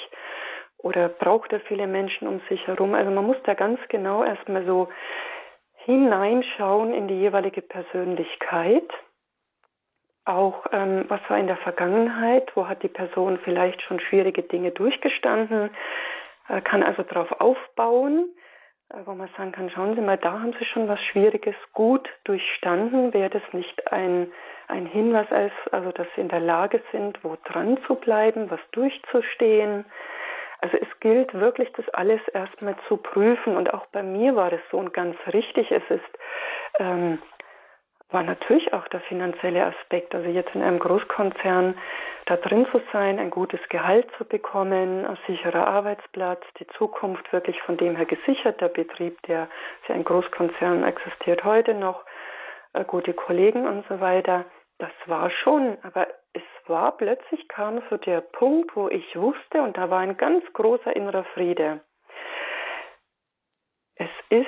Oder braucht er viele Menschen um sich herum? Also man muss da ganz genau erstmal so hineinschauen in die jeweilige Persönlichkeit auch ähm, was war in der Vergangenheit, wo hat die Person vielleicht schon schwierige Dinge durchgestanden, äh, kann also darauf aufbauen, äh, wo man sagen kann, schauen Sie mal, da haben Sie schon was Schwieriges gut durchstanden, wäre das nicht ein, ein Hinweis, als, also dass Sie in der Lage sind, wo dran zu bleiben, was durchzustehen. Also es gilt wirklich, das alles erstmal zu prüfen. Und auch bei mir war das so und ganz richtig. Es ist ähm, war natürlich auch der finanzielle Aspekt. Also jetzt in einem Großkonzern da drin zu sein, ein gutes Gehalt zu bekommen, ein sicherer Arbeitsplatz, die Zukunft wirklich von dem her gesichert, der Betrieb, der ist ein Großkonzern existiert heute noch, äh, gute Kollegen und so weiter. Das war schon, aber es war plötzlich kam so der Punkt, wo ich wusste und da war ein ganz großer innerer Friede. Es ist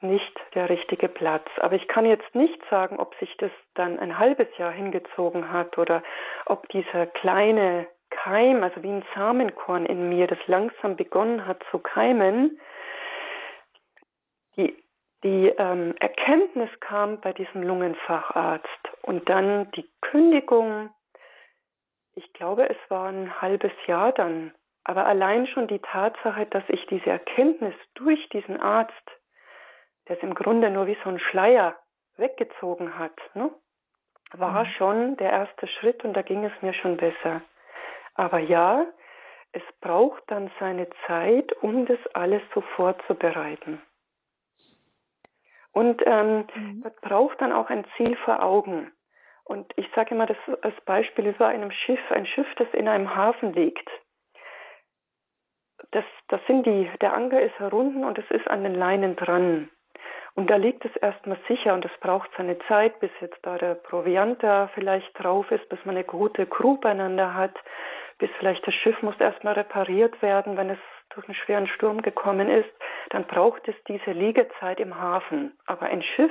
nicht der richtige Platz. Aber ich kann jetzt nicht sagen, ob sich das dann ein halbes Jahr hingezogen hat oder ob dieser kleine Keim, also wie ein Samenkorn in mir, das langsam begonnen hat zu keimen, die, die ähm, Erkenntnis kam bei diesem Lungenfacharzt und dann die Kündigung, ich glaube, es war ein halbes Jahr dann, aber allein schon die Tatsache, dass ich diese Erkenntnis durch diesen Arzt der es im Grunde nur wie so ein Schleier weggezogen hat, ne? war mhm. schon der erste Schritt und da ging es mir schon besser. Aber ja, es braucht dann seine Zeit, um das alles so vorzubereiten. Und ähm, mhm. es braucht dann auch ein Ziel vor Augen. Und ich sage immer das als Beispiel über einem Schiff, ein Schiff, das in einem Hafen liegt. Das, das sind die, der Anker ist herunten und es ist an den Leinen dran. Und da liegt es erstmal sicher und es braucht seine Zeit, bis jetzt da der Proviant da vielleicht drauf ist, bis man eine gute Crew beieinander hat, bis vielleicht das Schiff muss erstmal repariert werden, wenn es durch einen schweren Sturm gekommen ist, dann braucht es diese Liegezeit im Hafen. Aber ein Schiff,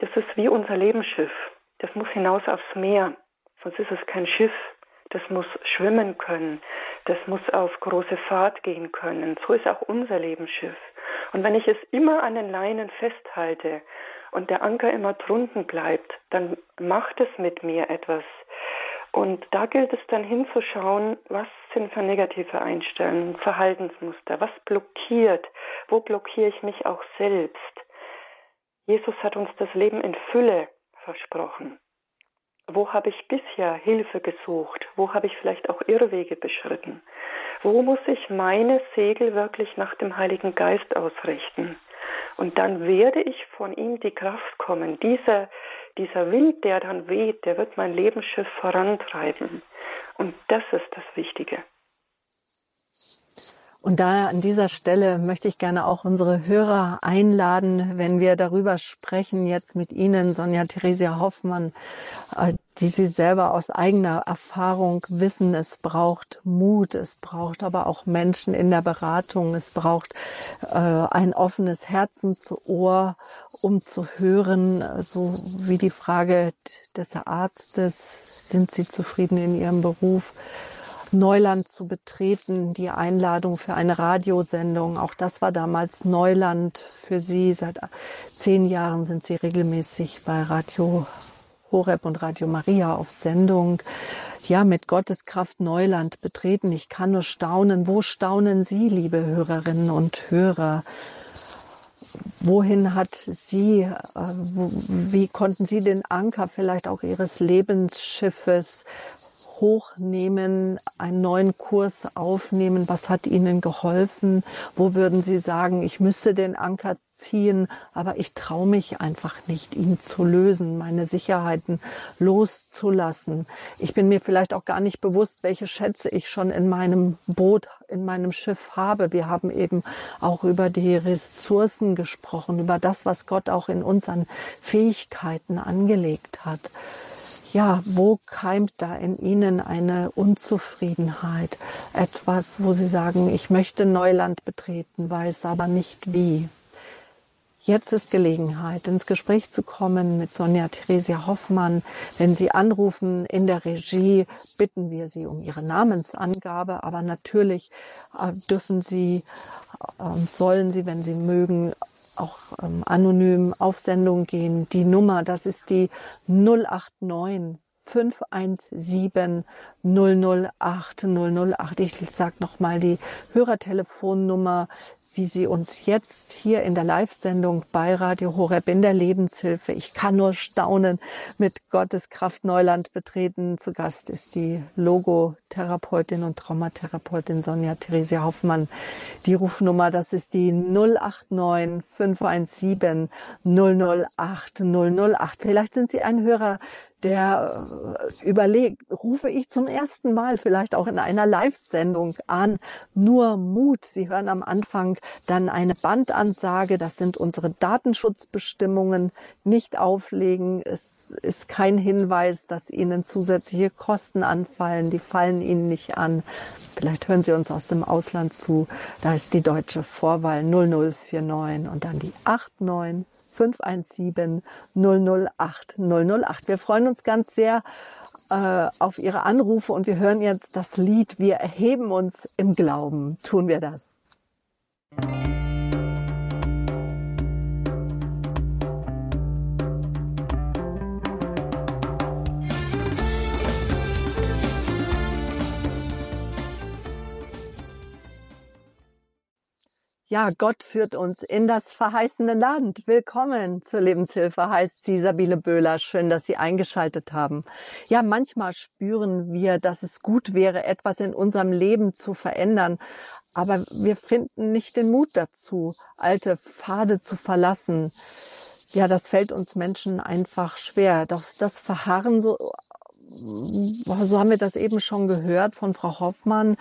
das ist wie unser Lebensschiff. Das muss hinaus aufs Meer, sonst ist es kein Schiff. Das muss schwimmen können. Das muss auf große Fahrt gehen können. So ist auch unser Lebensschiff. Und wenn ich es immer an den Leinen festhalte und der Anker immer drunten bleibt, dann macht es mit mir etwas. Und da gilt es dann hinzuschauen, was sind für negative Einstellungen, Verhaltensmuster, was blockiert, wo blockiere ich mich auch selbst. Jesus hat uns das Leben in Fülle versprochen. Wo habe ich bisher Hilfe gesucht? Wo habe ich vielleicht auch Irrwege beschritten? Wo muss ich meine Segel wirklich nach dem Heiligen Geist ausrichten? Und dann werde ich von ihm die Kraft kommen. Dieser, dieser Wind, der dann weht, der wird mein Lebensschiff vorantreiben. Und das ist das Wichtige. Und da an dieser Stelle möchte ich gerne auch unsere Hörer einladen, wenn wir darüber sprechen, jetzt mit Ihnen, Sonja Theresia Hoffmann, äh, die Sie selber aus eigener Erfahrung wissen, es braucht Mut, es braucht aber auch Menschen in der Beratung, es braucht äh, ein offenes Herzensohr, um zu hören, so wie die Frage des Arztes, sind Sie zufrieden in Ihrem Beruf? Neuland zu betreten, die Einladung für eine Radiosendung. Auch das war damals Neuland für Sie. Seit zehn Jahren sind Sie regelmäßig bei Radio Horeb und Radio Maria auf Sendung. Ja, mit Gottes Kraft Neuland betreten. Ich kann nur staunen. Wo staunen Sie, liebe Hörerinnen und Hörer? wohin hat Sie, äh, wie konnten Sie den Anker vielleicht auch Ihres Lebensschiffes hochnehmen, einen neuen Kurs aufnehmen? Was hat Ihnen geholfen? Wo würden Sie sagen, ich müsste den Anker ziehen, aber ich traue mich einfach nicht, ihn zu lösen, meine Sicherheiten loszulassen. Ich bin mir vielleicht auch gar nicht bewusst, welche Schätze ich schon in meinem Boot, in meinem Schiff habe. Wir haben eben auch über die Ressourcen gesprochen, über das, was Gott auch in unseren Fähigkeiten angelegt hat ja, wo keimt da in Ihnen eine Unzufriedenheit? Etwas, wo Sie sagen, ich möchte Neuland betreten, weiß aber nicht wie. Jetzt ist Gelegenheit, ins Gespräch zu kommen mit Sonja Theresia Hoffmann. Wenn Sie anrufen in der Regie, bitten wir Sie um Ihre Namensangabe. Aber natürlich äh, dürfen Sie, äh, sollen Sie, wenn Sie mögen, auch ähm, anonym auf Sendung gehen. Die Nummer, das ist die 089 517 008 008. Ich sage nochmal die Hörertelefonnummer wie Sie uns jetzt hier in der Live-Sendung bei Radio Horeb in der Lebenshilfe. Ich kann nur staunen mit Gottes Kraft Neuland betreten. Zu Gast ist die Logotherapeutin und Traumatherapeutin Sonja Theresia Hoffmann. Die Rufnummer, das ist die 089 517 008 008. Vielleicht sind Sie ein Hörer der äh, überlegt, rufe ich zum ersten Mal vielleicht auch in einer Live-Sendung an, nur Mut. Sie hören am Anfang dann eine Bandansage, das sind unsere Datenschutzbestimmungen, nicht auflegen. Es ist kein Hinweis, dass Ihnen zusätzliche Kosten anfallen, die fallen Ihnen nicht an. Vielleicht hören Sie uns aus dem Ausland zu, da ist die deutsche Vorwahl 0049 und dann die 89 517 008 008. Wir freuen uns ganz sehr äh, auf Ihre Anrufe und wir hören jetzt das Lied Wir erheben uns im Glauben. Tun wir das. Ja, Gott führt uns in das verheißene Land. Willkommen zur Lebenshilfe, heißt sie Sabine Böhler. Schön, dass Sie eingeschaltet haben. Ja, manchmal spüren wir, dass es gut wäre, etwas in unserem Leben zu verändern. Aber wir finden nicht den Mut dazu, alte Pfade zu verlassen. Ja, das fällt uns Menschen einfach schwer. Doch das Verharren so so haben wir das eben schon gehört von Frau Hoffmann,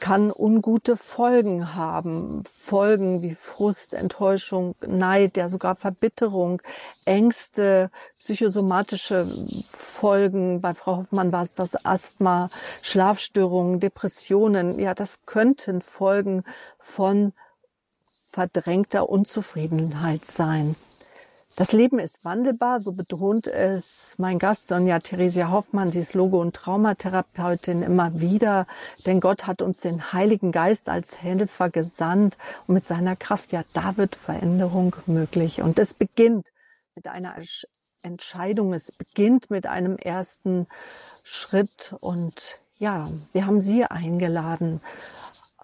kann ungute Folgen haben. Folgen wie Frust, Enttäuschung, Neid, ja sogar Verbitterung, Ängste, psychosomatische Folgen. Bei Frau Hoffmann war es das Asthma, Schlafstörungen, Depressionen. Ja, das könnten Folgen von verdrängter Unzufriedenheit sein. Das Leben ist wandelbar, so betont es mein Gast Sonja Theresia Hoffmann. Sie ist Logo- und Traumatherapeutin immer wieder, denn Gott hat uns den Heiligen Geist als Helfer gesandt und mit seiner Kraft, ja, da wird Veränderung möglich. Und es beginnt mit einer Entscheidung, es beginnt mit einem ersten Schritt und ja, wir haben Sie eingeladen,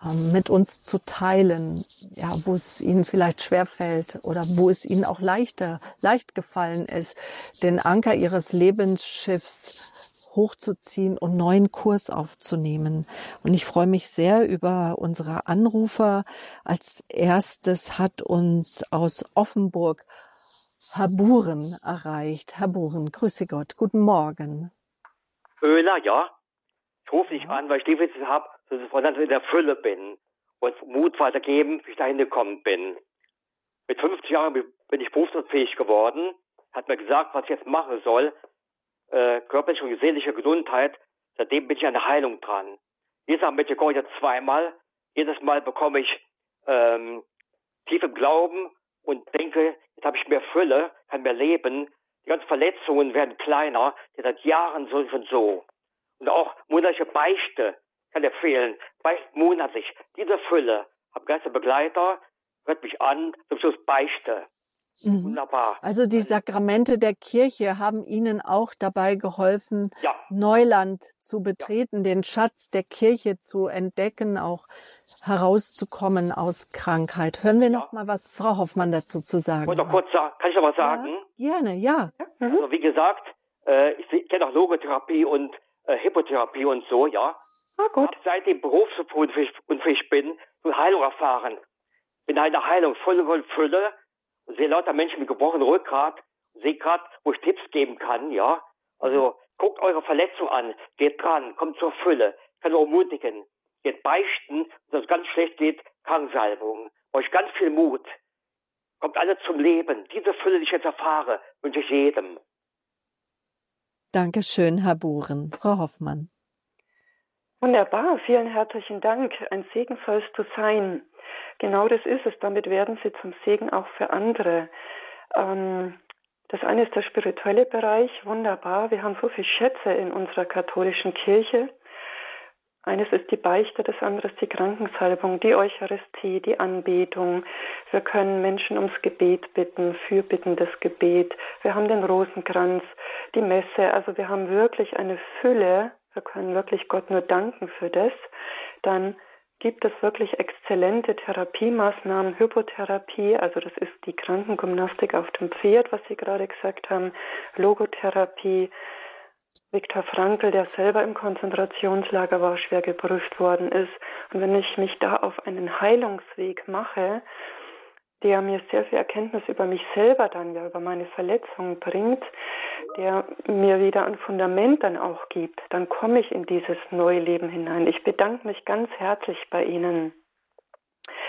mit uns zu teilen, ja, wo es ihnen vielleicht schwerfällt oder wo es ihnen auch leichter, leicht gefallen ist, den Anker ihres Lebensschiffs hochzuziehen und neuen Kurs aufzunehmen. Und ich freue mich sehr über unsere Anrufer. Als erstes hat uns aus Offenburg Herr Buren erreicht. Herr Buren, grüße Gott, guten Morgen. Öler, ja. Ich rufe dich an, weil ich Defizit habe dass ich voneinander in der Fülle bin und Mut weitergeben, wie ich dahin gekommen bin. Mit 50 Jahren bin ich berufsunfähig geworden, hat mir gesagt, was ich jetzt machen soll, äh, körperliche und seelische Gesundheit. Seitdem bin ich an der Heilung dran. Jedes Mal mit komme ich jetzt zweimal. Jedes Mal bekomme ich ähm, tiefe Glauben und denke, jetzt habe ich mehr Fülle, kann mehr leben. Die ganzen Verletzungen werden kleiner, die seit Jahren so und so. Und auch monatliche Beichte kann dir fehlen. Beicht monatlich. Diese Fülle. Hab Begleiter, hört mich an, zum Schluss beichte. Mhm. Wunderbar. Also die Sakramente der Kirche haben Ihnen auch dabei geholfen, ja. Neuland zu betreten, ja. den Schatz der Kirche zu entdecken, auch herauszukommen aus Krankheit. Hören wir ja. noch mal, was Frau Hoffmann dazu zu sagen hat. Kurz sagen. Kann ich noch was sagen? gerne, ja. Mhm. Also wie gesagt, äh, ich kenne auch Logotherapie und äh, Hippotherapie und so, ja. Ah, gut. Hab seitdem berufsunfähig bin, und Heilung erfahren. Bin eine Heilung voll und Fülle und sehe lauter Menschen mit gebrochenem Rückgrat sehe gerade, wo ich Tipps geben kann, ja. Also guckt eure Verletzung an, geht dran, kommt zur Fülle, kann euch ermutigen, geht beichten, wenn es ganz schlecht geht, Kranksalbung, euch ganz viel Mut. Kommt alle zum Leben. Diese Fülle, die ich jetzt erfahre, wünsche ich jedem. Dankeschön, Herr Buren. Frau Hoffmann. Wunderbar, vielen herzlichen Dank. Ein Segen sollst du sein. Genau das ist es. Damit werden sie zum Segen auch für andere. Ähm, das eine ist der spirituelle Bereich. Wunderbar. Wir haben so viele Schätze in unserer katholischen Kirche. Eines ist die Beichte, das andere ist die Krankensalbung, die Eucharistie, die Anbetung. Wir können Menschen ums Gebet bitten, fürbittendes Gebet. Wir haben den Rosenkranz, die Messe. Also wir haben wirklich eine Fülle. Wir können wirklich Gott nur danken für das. Dann gibt es wirklich exzellente Therapiemaßnahmen, Hypotherapie, also das ist die Krankengymnastik auf dem Pferd, was Sie gerade gesagt haben, Logotherapie, Viktor Frankl, der selber im Konzentrationslager war, schwer geprüft worden ist. Und wenn ich mich da auf einen Heilungsweg mache, der mir sehr viel Erkenntnis über mich selber dann ja, über meine Verletzungen bringt, der mir wieder ein Fundament dann auch gibt, dann komme ich in dieses neue Leben hinein. Ich bedanke mich ganz herzlich bei Ihnen.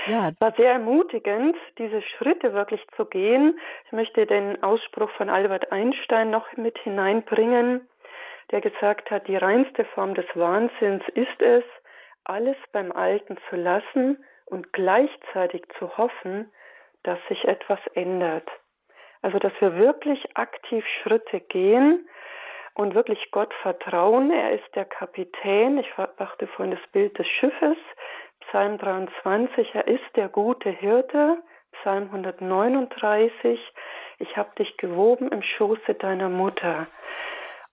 Ja. Es war sehr ermutigend, diese Schritte wirklich zu gehen. Ich möchte den Ausspruch von Albert Einstein noch mit hineinbringen der gesagt hat, die reinste Form des Wahnsinns ist es, alles beim Alten zu lassen und gleichzeitig zu hoffen, dass sich etwas ändert. Also, dass wir wirklich aktiv Schritte gehen und wirklich Gott vertrauen. Er ist der Kapitän. Ich dachte vorhin das Bild des Schiffes. Psalm 23. Er ist der gute Hirte. Psalm 139. Ich habe dich gewoben im Schoße deiner Mutter.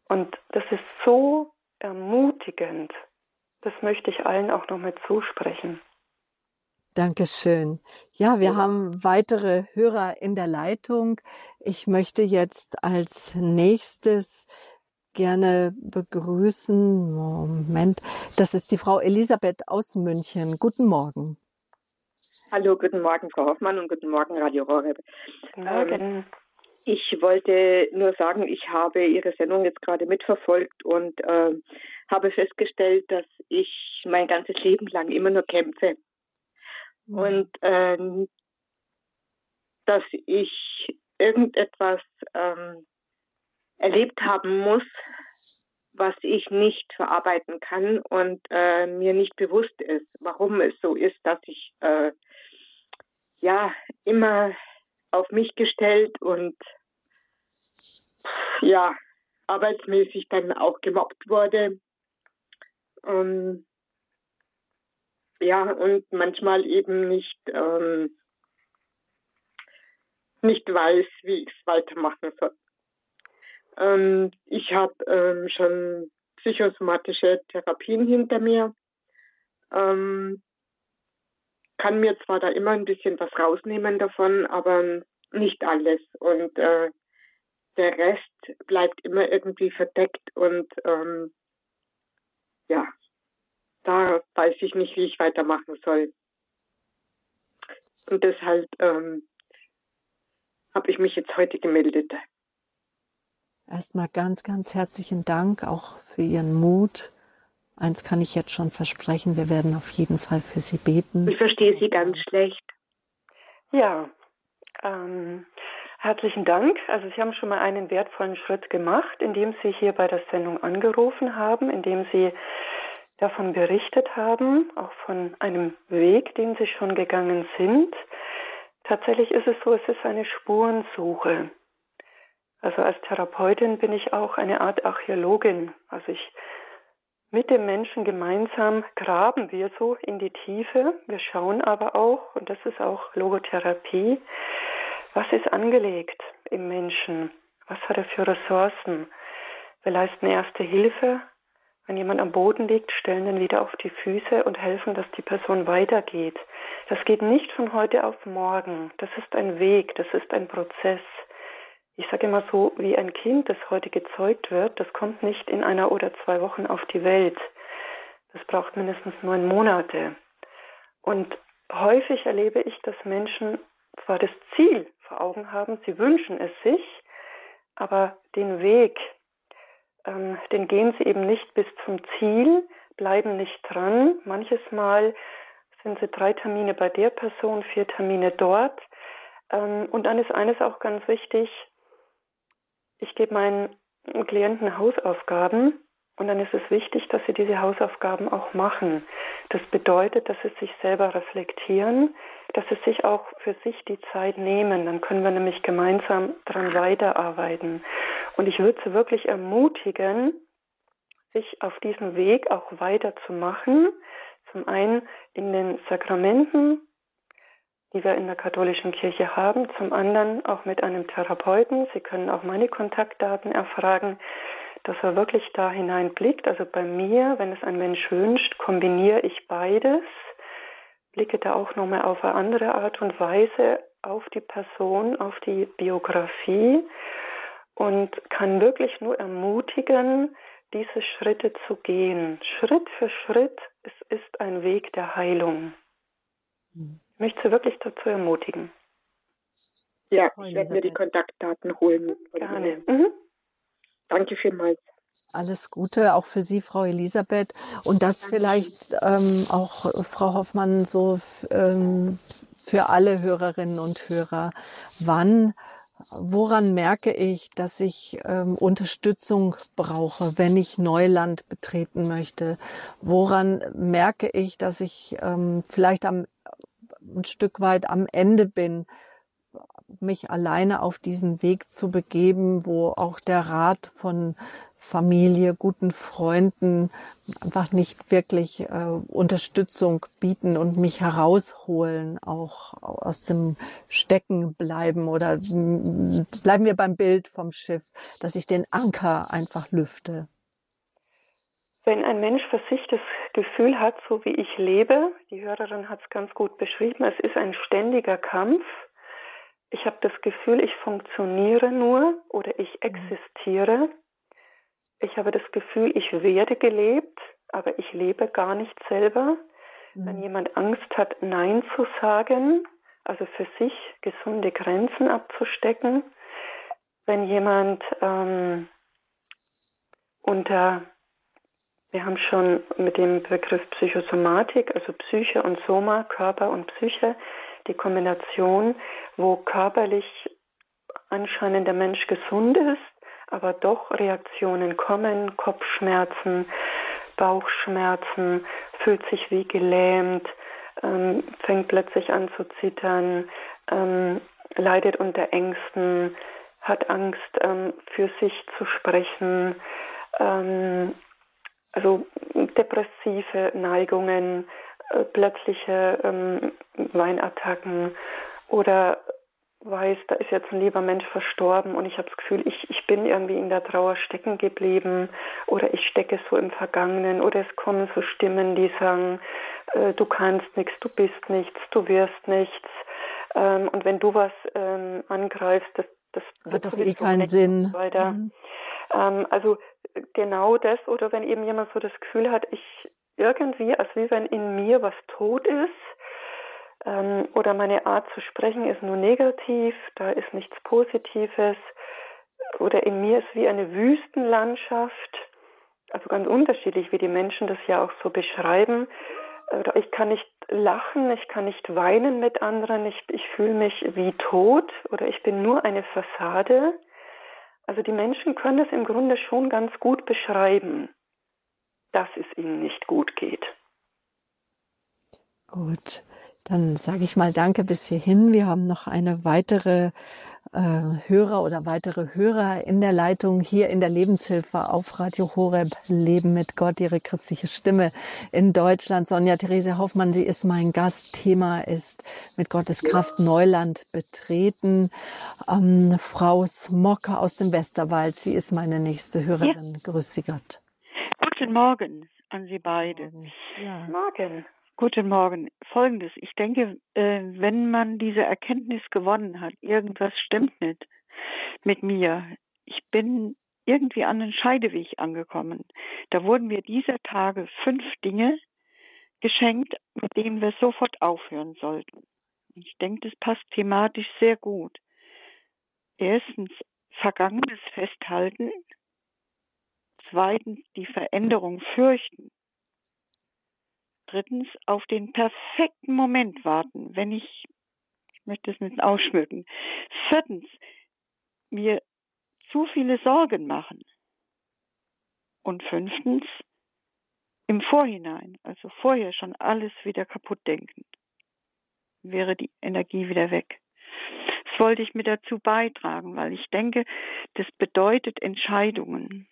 Und das ist so ermutigend. Das möchte ich allen auch nochmal zusprechen. Dankeschön. Ja, wir haben weitere Hörer in der Leitung. Ich möchte jetzt als nächstes gerne begrüßen. Moment, das ist die Frau Elisabeth aus München. Guten Morgen. Hallo, guten Morgen, Frau Hoffmann und guten Morgen, Radio Horeb. Ähm, ich wollte nur sagen, ich habe Ihre Sendung jetzt gerade mitverfolgt und äh, habe festgestellt, dass ich mein ganzes Leben lang immer nur kämpfe. Mhm. Und ähm, dass ich irgendetwas ähm, erlebt haben muss, was ich nicht verarbeiten kann und äh, mir nicht bewusst ist, warum es so ist, dass ich äh, ja immer auf mich gestellt und ja, arbeitsmäßig dann auch gemobbt wurde. Ähm, ja, und manchmal eben nicht, ähm, nicht weiß, wie ich es weitermachen soll. Ähm, ich habe ähm, schon psychosomatische Therapien hinter mir. Ähm, kann mir zwar da immer ein bisschen was rausnehmen davon, aber nicht alles. Und äh, der Rest bleibt immer irgendwie verdeckt und ähm, ja, da weiß ich nicht, wie ich weitermachen soll. Und deshalb ähm, habe ich mich jetzt heute gemeldet. Erstmal ganz, ganz herzlichen Dank auch für Ihren Mut. Eins kann ich jetzt schon versprechen, wir werden auf jeden Fall für Sie beten. Ich verstehe Sie ganz schlecht. Ja, ähm, Herzlichen Dank. Also Sie haben schon mal einen wertvollen Schritt gemacht, indem Sie hier bei der Sendung angerufen haben, indem Sie davon berichtet haben, auch von einem Weg, den Sie schon gegangen sind. Tatsächlich ist es so, es ist eine Spurensuche. Also als Therapeutin bin ich auch eine Art Archäologin. Also ich mit dem Menschen gemeinsam graben wir so in die Tiefe. Wir schauen aber auch, und das ist auch Logotherapie, Was ist angelegt im Menschen? Was hat er für Ressourcen? Wir leisten erste Hilfe. Wenn jemand am Boden liegt, stellen ihn wieder auf die Füße und helfen, dass die Person weitergeht. Das geht nicht von heute auf morgen. Das ist ein Weg, das ist ein Prozess. Ich sage immer so, wie ein Kind, das heute gezeugt wird, das kommt nicht in einer oder zwei Wochen auf die Welt. Das braucht mindestens neun Monate. Und häufig erlebe ich, dass Menschen zwar das Ziel vor Augen haben, sie wünschen es sich, aber den Weg, ähm, den gehen sie eben nicht bis zum Ziel, bleiben nicht dran. Manches Mal sind sie drei Termine bei der Person, vier Termine dort. Ähm, und dann ist eines auch ganz wichtig, ich gebe meinen Klienten Hausaufgaben und dann ist es wichtig, dass sie diese Hausaufgaben auch machen. Das bedeutet, dass sie sich selber reflektieren, dass sie sich auch für sich die Zeit nehmen. Dann können wir nämlich gemeinsam daran weiterarbeiten. Und ich würde sie wirklich ermutigen, sich auf diesem Weg auch weiterzumachen. Zum einen in den Sakramenten, die wir in der katholischen Kirche haben, zum anderen auch mit einem Therapeuten. Sie können auch meine Kontaktdaten erfragen dass er wirklich da hineinblickt. Also bei mir, wenn es ein Mensch wünscht, kombiniere ich beides, blicke da auch nochmal auf eine andere Art und Weise auf die Person, auf die Biografie und kann wirklich nur ermutigen, diese Schritte zu gehen. Schritt für Schritt, es ist ein Weg der Heilung. Ich möchte Sie wirklich dazu ermutigen. Ja, ich werde mir die Kontaktdaten holen. Gerne. Mhm. Danke vielmals. Alles Gute auch für Sie, Frau Elisabeth. Und das vielleicht ähm, auch, Frau Hoffmann, so ähm, für alle Hörerinnen und Hörer. Wann, woran merke ich, dass ich ähm, Unterstützung brauche, wenn ich Neuland betreten möchte? Woran merke ich, dass ich ähm, vielleicht am, ein Stück weit am Ende bin? Mich alleine auf diesen Weg zu begeben, wo auch der Rat von Familie, guten Freunden einfach nicht wirklich äh, Unterstützung bieten und mich herausholen, auch aus dem Stecken bleiben oder bleiben wir beim Bild vom Schiff, dass ich den Anker einfach lüfte. Wenn ein Mensch für sich das Gefühl hat, so wie ich lebe, die Hörerin hat es ganz gut beschrieben, es ist ein ständiger Kampf, ich habe das Gefühl, ich funktioniere nur oder ich mhm. existiere. Ich habe das Gefühl, ich werde gelebt, aber ich lebe gar nicht selber. Mhm. Wenn jemand Angst hat, Nein zu sagen, also für sich gesunde Grenzen abzustecken, wenn jemand ähm, unter, wir haben schon mit dem Begriff Psychosomatik, also Psyche und Soma, Körper und Psyche, die Kombination, wo körperlich anscheinend der Mensch gesund ist, aber doch Reaktionen kommen, Kopfschmerzen, Bauchschmerzen, fühlt sich wie gelähmt, ähm, fängt plötzlich an zu zittern, ähm, leidet unter Ängsten, hat Angst, ähm, für sich zu sprechen, ähm, also depressive Neigungen, äh, plötzliche ähm, Weinattacken oder weiß, da ist jetzt ein lieber Mensch verstorben und ich habe das Gefühl, ich, ich bin irgendwie in der Trauer stecken geblieben oder ich stecke so im Vergangenen oder es kommen so Stimmen, die sagen, äh, du kannst nichts, du bist nichts, du wirst nichts. Ähm, und wenn du was ähm, angreifst, das, das hat doch eh keinen Sinn. Weiter. Mhm. Ähm, also genau das oder wenn eben jemand so das Gefühl hat, ich irgendwie, als wie wenn in mir was tot ist ähm, oder meine Art zu sprechen ist nur negativ, da ist nichts Positives oder in mir ist wie eine Wüstenlandschaft, also ganz unterschiedlich, wie die Menschen das ja auch so beschreiben. Oder ich kann nicht lachen, ich kann nicht weinen mit anderen, ich, ich fühle mich wie tot oder ich bin nur eine Fassade. Also die Menschen können das im Grunde schon ganz gut beschreiben dass es ihnen nicht gut geht. Gut, dann sage ich mal Danke bis hierhin. Wir haben noch eine weitere äh, Hörer oder weitere Hörer in der Leitung hier in der Lebenshilfe auf Radio Horeb Leben mit Gott, ihre christliche Stimme in Deutschland. Sonja Therese Hoffmann, sie ist mein Gast. Thema ist mit Gottes Kraft Neuland betreten. Ähm, Frau Smocker aus dem Westerwald, sie ist meine nächste Hörerin. Ja. Grüß Sie Gott. Guten Morgen an Sie beide. Ja. Morgen. Guten Morgen. Folgendes. Ich denke, äh, wenn man diese Erkenntnis gewonnen hat, irgendwas stimmt nicht mit mir. Ich bin irgendwie an den Scheideweg angekommen. Da wurden mir dieser Tage fünf Dinge geschenkt, mit denen wir sofort aufhören sollten. Ich denke, das passt thematisch sehr gut. Erstens, Vergangenes festhalten. Zweitens, die Veränderung fürchten. Drittens, auf den perfekten Moment warten, wenn ich, ich möchte es nicht ausschmücken. Viertens, mir zu viele Sorgen machen. Und fünftens, im Vorhinein, also vorher schon alles wieder kaputt denken, wäre die Energie wieder weg. Das wollte ich mir dazu beitragen, weil ich denke, das bedeutet Entscheidungen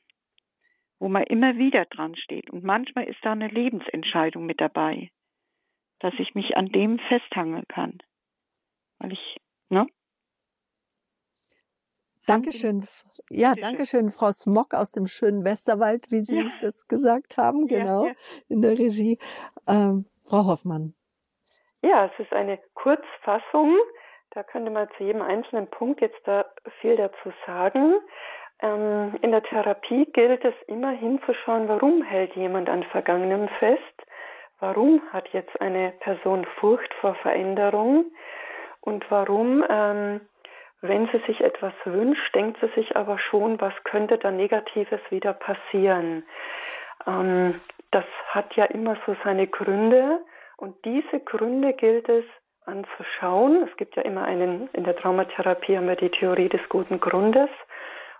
wo man immer wieder dran steht. Und manchmal ist da eine Lebensentscheidung mit dabei, dass ich mich an dem festhangeln kann. Weil ich, ne? Dankeschön. Ja, Dankeschön, Frau Smock aus dem schönen Westerwald, wie Sie ja. das gesagt haben, genau, ja, ja. in der Regie. Ähm, Frau Hoffmann. Ja, es ist eine Kurzfassung. Da könnte man zu jedem einzelnen Punkt jetzt da viel dazu sagen. Ähm, in der Therapie gilt es immer hinzuschauen, warum hält jemand an Vergangenem fest? Warum hat jetzt eine Person Furcht vor Veränderung? Und warum, ähm, wenn sie sich etwas wünscht, denkt sie sich aber schon, was könnte da Negatives wieder passieren? Ähm, das hat ja immer so seine Gründe und diese Gründe gilt es anzuschauen. Es gibt ja immer einen, in der Traumatherapie haben wir die Theorie des guten Grundes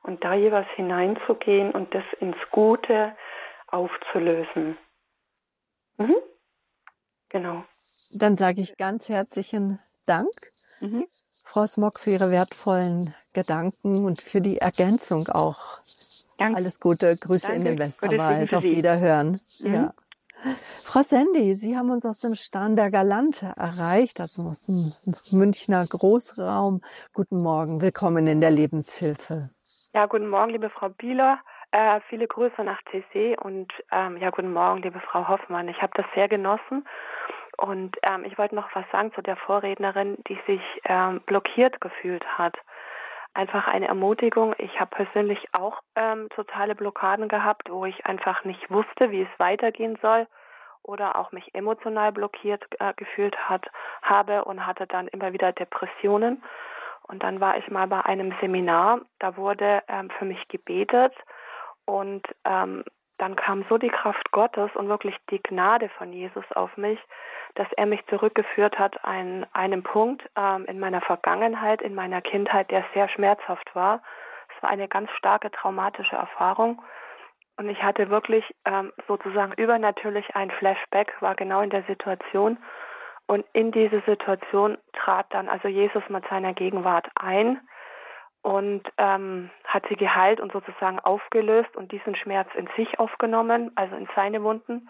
und da jeweils hineinzugehen und das ins Gute aufzulösen. Mhm. Genau. Dann sage ich ganz herzlichen Dank, mhm. Frau Smock, für Ihre wertvollen Gedanken und für die Ergänzung auch. Danke. Alles Gute, Grüße Danke. in den Westerwald, auf Wiederhören. Mhm. Ja. Frau Sandy, Sie haben uns aus dem Starnberger Land erreicht, also aus dem Münchner Großraum. Guten Morgen, willkommen in der Lebenshilfe. Ja, guten Morgen, liebe Frau Bieler. Äh, viele Grüße nach CC und ähm, ja, guten Morgen, liebe Frau Hoffmann. Ich habe das sehr genossen und ähm, ich wollte noch was sagen zu der Vorrednerin, die sich ähm, blockiert gefühlt hat. Einfach eine Ermutigung. Ich habe persönlich auch ähm, totale Blockaden gehabt, wo ich einfach nicht wusste, wie es weitergehen soll oder auch mich emotional blockiert äh, gefühlt hat, habe und hatte dann immer wieder Depressionen. Und dann war ich mal bei einem Seminar, da wurde ähm, für mich gebetet und ähm, dann kam so die Kraft Gottes und wirklich die Gnade von Jesus auf mich, dass er mich zurückgeführt hat an einem Punkt ähm, in meiner Vergangenheit, in meiner Kindheit, der sehr schmerzhaft war. Es war eine ganz starke traumatische Erfahrung. Und ich hatte wirklich ähm, sozusagen übernatürlich ein Flashback, war genau in der Situation und in diese Situation trat dann also Jesus mit seiner Gegenwart ein und ähm, hat sie geheilt und sozusagen aufgelöst und diesen Schmerz in sich aufgenommen, also in seine Wunden.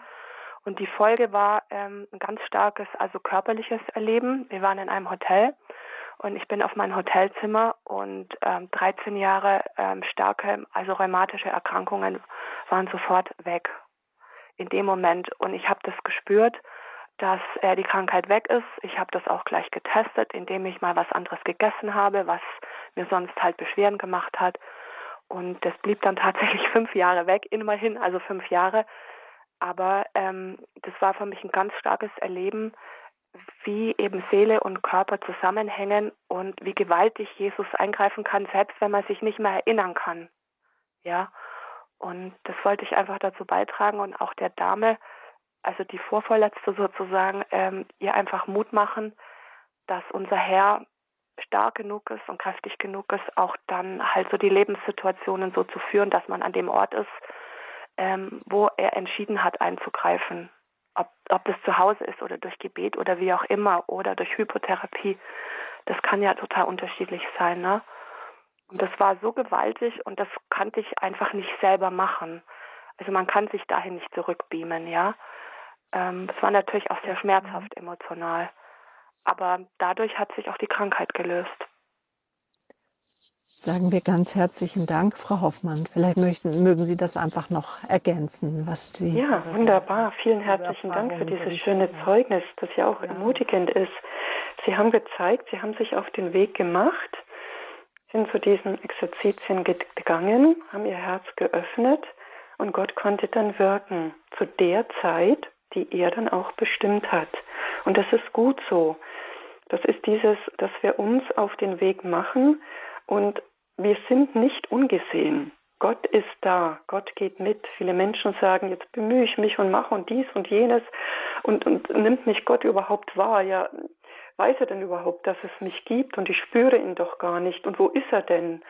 Und die Folge war ähm, ein ganz starkes, also körperliches Erleben. Wir waren in einem Hotel und ich bin auf mein Hotelzimmer und ähm, 13 Jahre ähm, starke, also rheumatische Erkrankungen waren sofort weg in dem Moment. Und ich habe das gespürt dass äh, die Krankheit weg ist. Ich habe das auch gleich getestet, indem ich mal was anderes gegessen habe, was mir sonst halt Beschwerden gemacht hat. Und das blieb dann tatsächlich fünf Jahre weg, immerhin, also fünf Jahre. Aber ähm, das war für mich ein ganz starkes Erleben, wie eben Seele und Körper zusammenhängen und wie gewaltig Jesus eingreifen kann, selbst wenn man sich nicht mehr erinnern kann. Ja. Und das wollte ich einfach dazu beitragen und auch der Dame, also die Vorvorletzte sozusagen, ähm, ihr einfach Mut machen, dass unser Herr stark genug ist und kräftig genug ist, auch dann halt so die Lebenssituationen so zu führen, dass man an dem Ort ist, ähm, wo er entschieden hat einzugreifen. Ob, ob das zu Hause ist oder durch Gebet oder wie auch immer oder durch Hypotherapie, das kann ja total unterschiedlich sein. Ne? Und das war so gewaltig und das kannte ich einfach nicht selber machen. Also man kann sich dahin nicht zurückbeamen, ja. Ähm, es war natürlich auch sehr schmerzhaft emotional. Aber dadurch hat sich auch die Krankheit gelöst. Sagen wir ganz herzlichen Dank, Frau Hoffmann. Vielleicht möchten, mögen Sie das einfach noch ergänzen, was Sie. Ja, wunderbar. Vielen herzlichen Dank für dieses schöne Zeugnis, das ja auch ermutigend ist. Sie haben gezeigt, Sie haben sich auf den Weg gemacht, sind zu diesen Exerzitien gegangen, haben Ihr Herz geöffnet und Gott konnte dann wirken zu der Zeit, die er dann auch bestimmt hat. Und das ist gut so. Das ist dieses, dass wir uns auf den Weg machen und wir sind nicht ungesehen. Gott ist da, Gott geht mit. Viele Menschen sagen, jetzt bemühe ich mich und mache und dies und jenes und, und nimmt mich Gott überhaupt wahr? Ja, weiß er denn überhaupt, dass es mich gibt und ich spüre ihn doch gar nicht und wo ist er denn?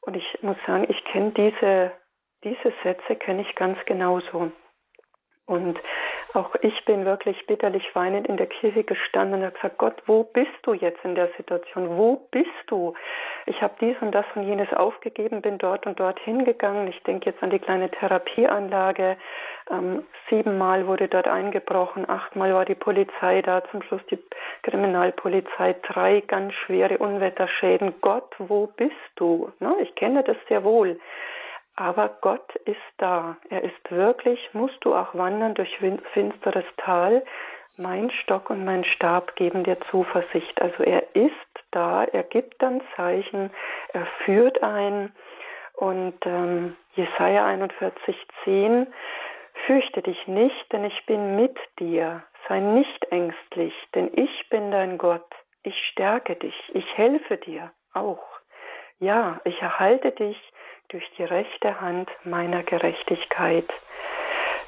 Und ich muss sagen, ich kenne diese, diese Sätze kenne ich ganz genauso. Und auch ich bin wirklich bitterlich weinend in der Kirche gestanden und habe gesagt, Gott, wo bist du jetzt in der Situation? Wo bist du? Ich habe dies und das und jenes aufgegeben, bin dort und dort hingegangen. Ich denke jetzt an die kleine Therapieanlage. Ähm, siebenmal wurde dort eingebrochen, achtmal war die Polizei da, zum Schluss die Kriminalpolizei, drei ganz schwere Unwetterschäden. Gott, wo bist du? Na, ich kenne das sehr wohl. Aber Gott ist da. Er ist wirklich, musst du auch wandern durch finsteres Tal. Mein Stock und mein Stab geben dir Zuversicht. Also er ist da, er gibt dann Zeichen, er führt ein. Und ähm, Jesaja 41, 10, fürchte dich nicht, denn ich bin mit dir. Sei nicht ängstlich, denn ich bin dein Gott. Ich stärke dich, ich helfe dir auch. Ja, ich erhalte dich durch die rechte Hand meiner Gerechtigkeit.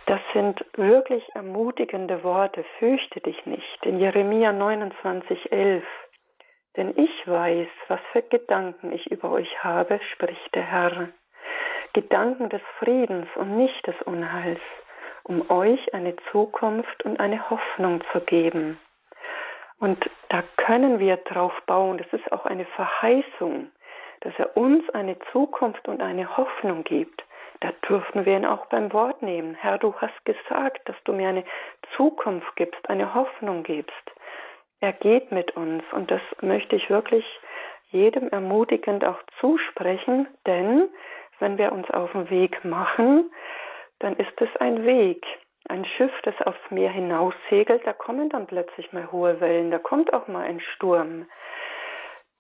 Das sind wirklich ermutigende Worte. Fürchte dich nicht. In Jeremia 29, 11. Denn ich weiß, was für Gedanken ich über euch habe, spricht der Herr. Gedanken des Friedens und nicht des Unheils, um euch eine Zukunft und eine Hoffnung zu geben. Und da können wir drauf bauen. Das ist auch eine Verheißung dass er uns eine Zukunft und eine Hoffnung gibt. Da dürfen wir ihn auch beim Wort nehmen. Herr, du hast gesagt, dass du mir eine Zukunft gibst, eine Hoffnung gibst. Er geht mit uns und das möchte ich wirklich jedem ermutigend auch zusprechen, denn wenn wir uns auf den Weg machen, dann ist es ein Weg. Ein Schiff, das aufs Meer hinaus segelt, da kommen dann plötzlich mal hohe Wellen, da kommt auch mal ein Sturm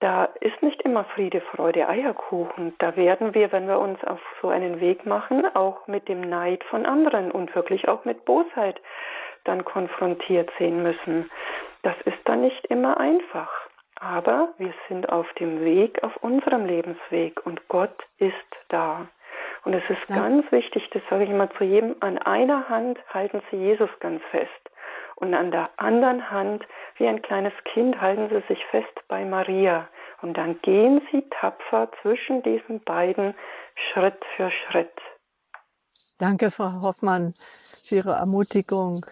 da ist nicht immer Friede, Freude, Eierkuchen. Da werden wir, wenn wir uns auf so einen Weg machen, auch mit dem Neid von anderen und wirklich auch mit Bosheit dann konfrontiert sehen müssen. Das ist dann nicht immer einfach. Aber wir sind auf dem Weg, auf unserem Lebensweg und Gott ist da. Und es ist ja. ganz wichtig, das sage ich immer zu jedem, an einer Hand halten Sie Jesus ganz fest und an der anderen Hand, wie ein kleines Kind, halten sie sich fest bei Maria. Und dann gehen sie tapfer zwischen diesen beiden Schritt für Schritt. Danke, Frau Hoffmann, für Ihre Ermutigung.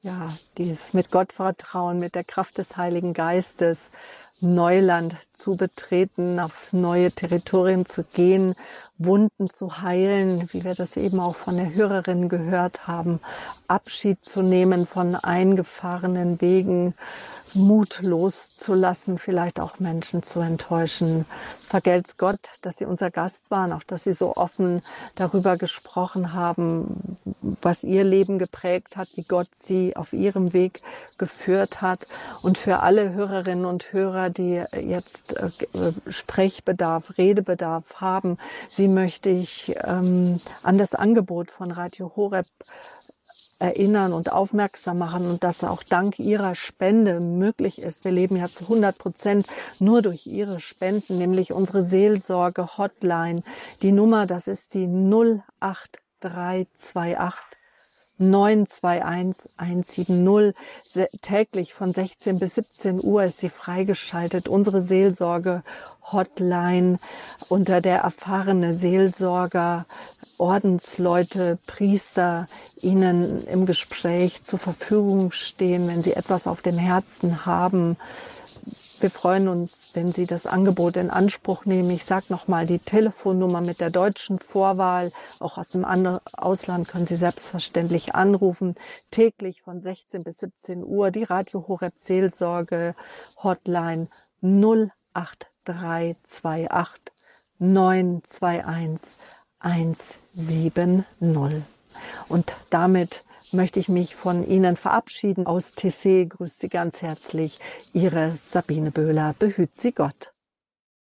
Ja, dieses mit Gott vertrauen, mit der Kraft des Heiligen Geistes, Neuland zu betreten, auf neue Territorien zu gehen, Wunden zu heilen, wie wir das eben auch von der Hörerin gehört haben, Abschied zu nehmen von eingefahrenen Wegen, Mut loszulassen, vielleicht auch Menschen zu enttäuschen. Vergelt's Gott, dass Sie unser Gast waren, auch dass Sie so offen darüber gesprochen haben, was Ihr Leben geprägt hat, wie Gott Sie auf Ihrem Weg geführt hat. Und für alle Hörerinnen und Hörer, die jetzt äh, Sprechbedarf, Redebedarf haben, Sie möchte ich ähm, an das Angebot von Radio Horeb erinnern und aufmerksam machen und dass auch dank ihrer Spende möglich ist. Wir leben ja zu 100 Prozent nur durch ihre Spenden, nämlich unsere Seelsorge Hotline. Die Nummer, das ist die 08328 921 170. Täglich von 16 bis 17 Uhr ist sie freigeschaltet. Unsere Seelsorge Hotline, unter der erfahrene Seelsorger, Ordensleute, Priester Ihnen im Gespräch zur Verfügung stehen, wenn Sie etwas auf dem Herzen haben, Wir freuen uns, wenn Sie das Angebot in Anspruch nehmen. Ich sage nochmal die Telefonnummer mit der deutschen Vorwahl. Auch aus dem Ausland können Sie selbstverständlich anrufen. Täglich von 16 bis 17 Uhr die Radio Horeb Seelsorge Hotline 08328 921 170. Und damit möchte ich mich von Ihnen verabschieden. Aus TC grüßt Sie ganz herzlich Ihre Sabine Böhler. Behüt Sie Gott.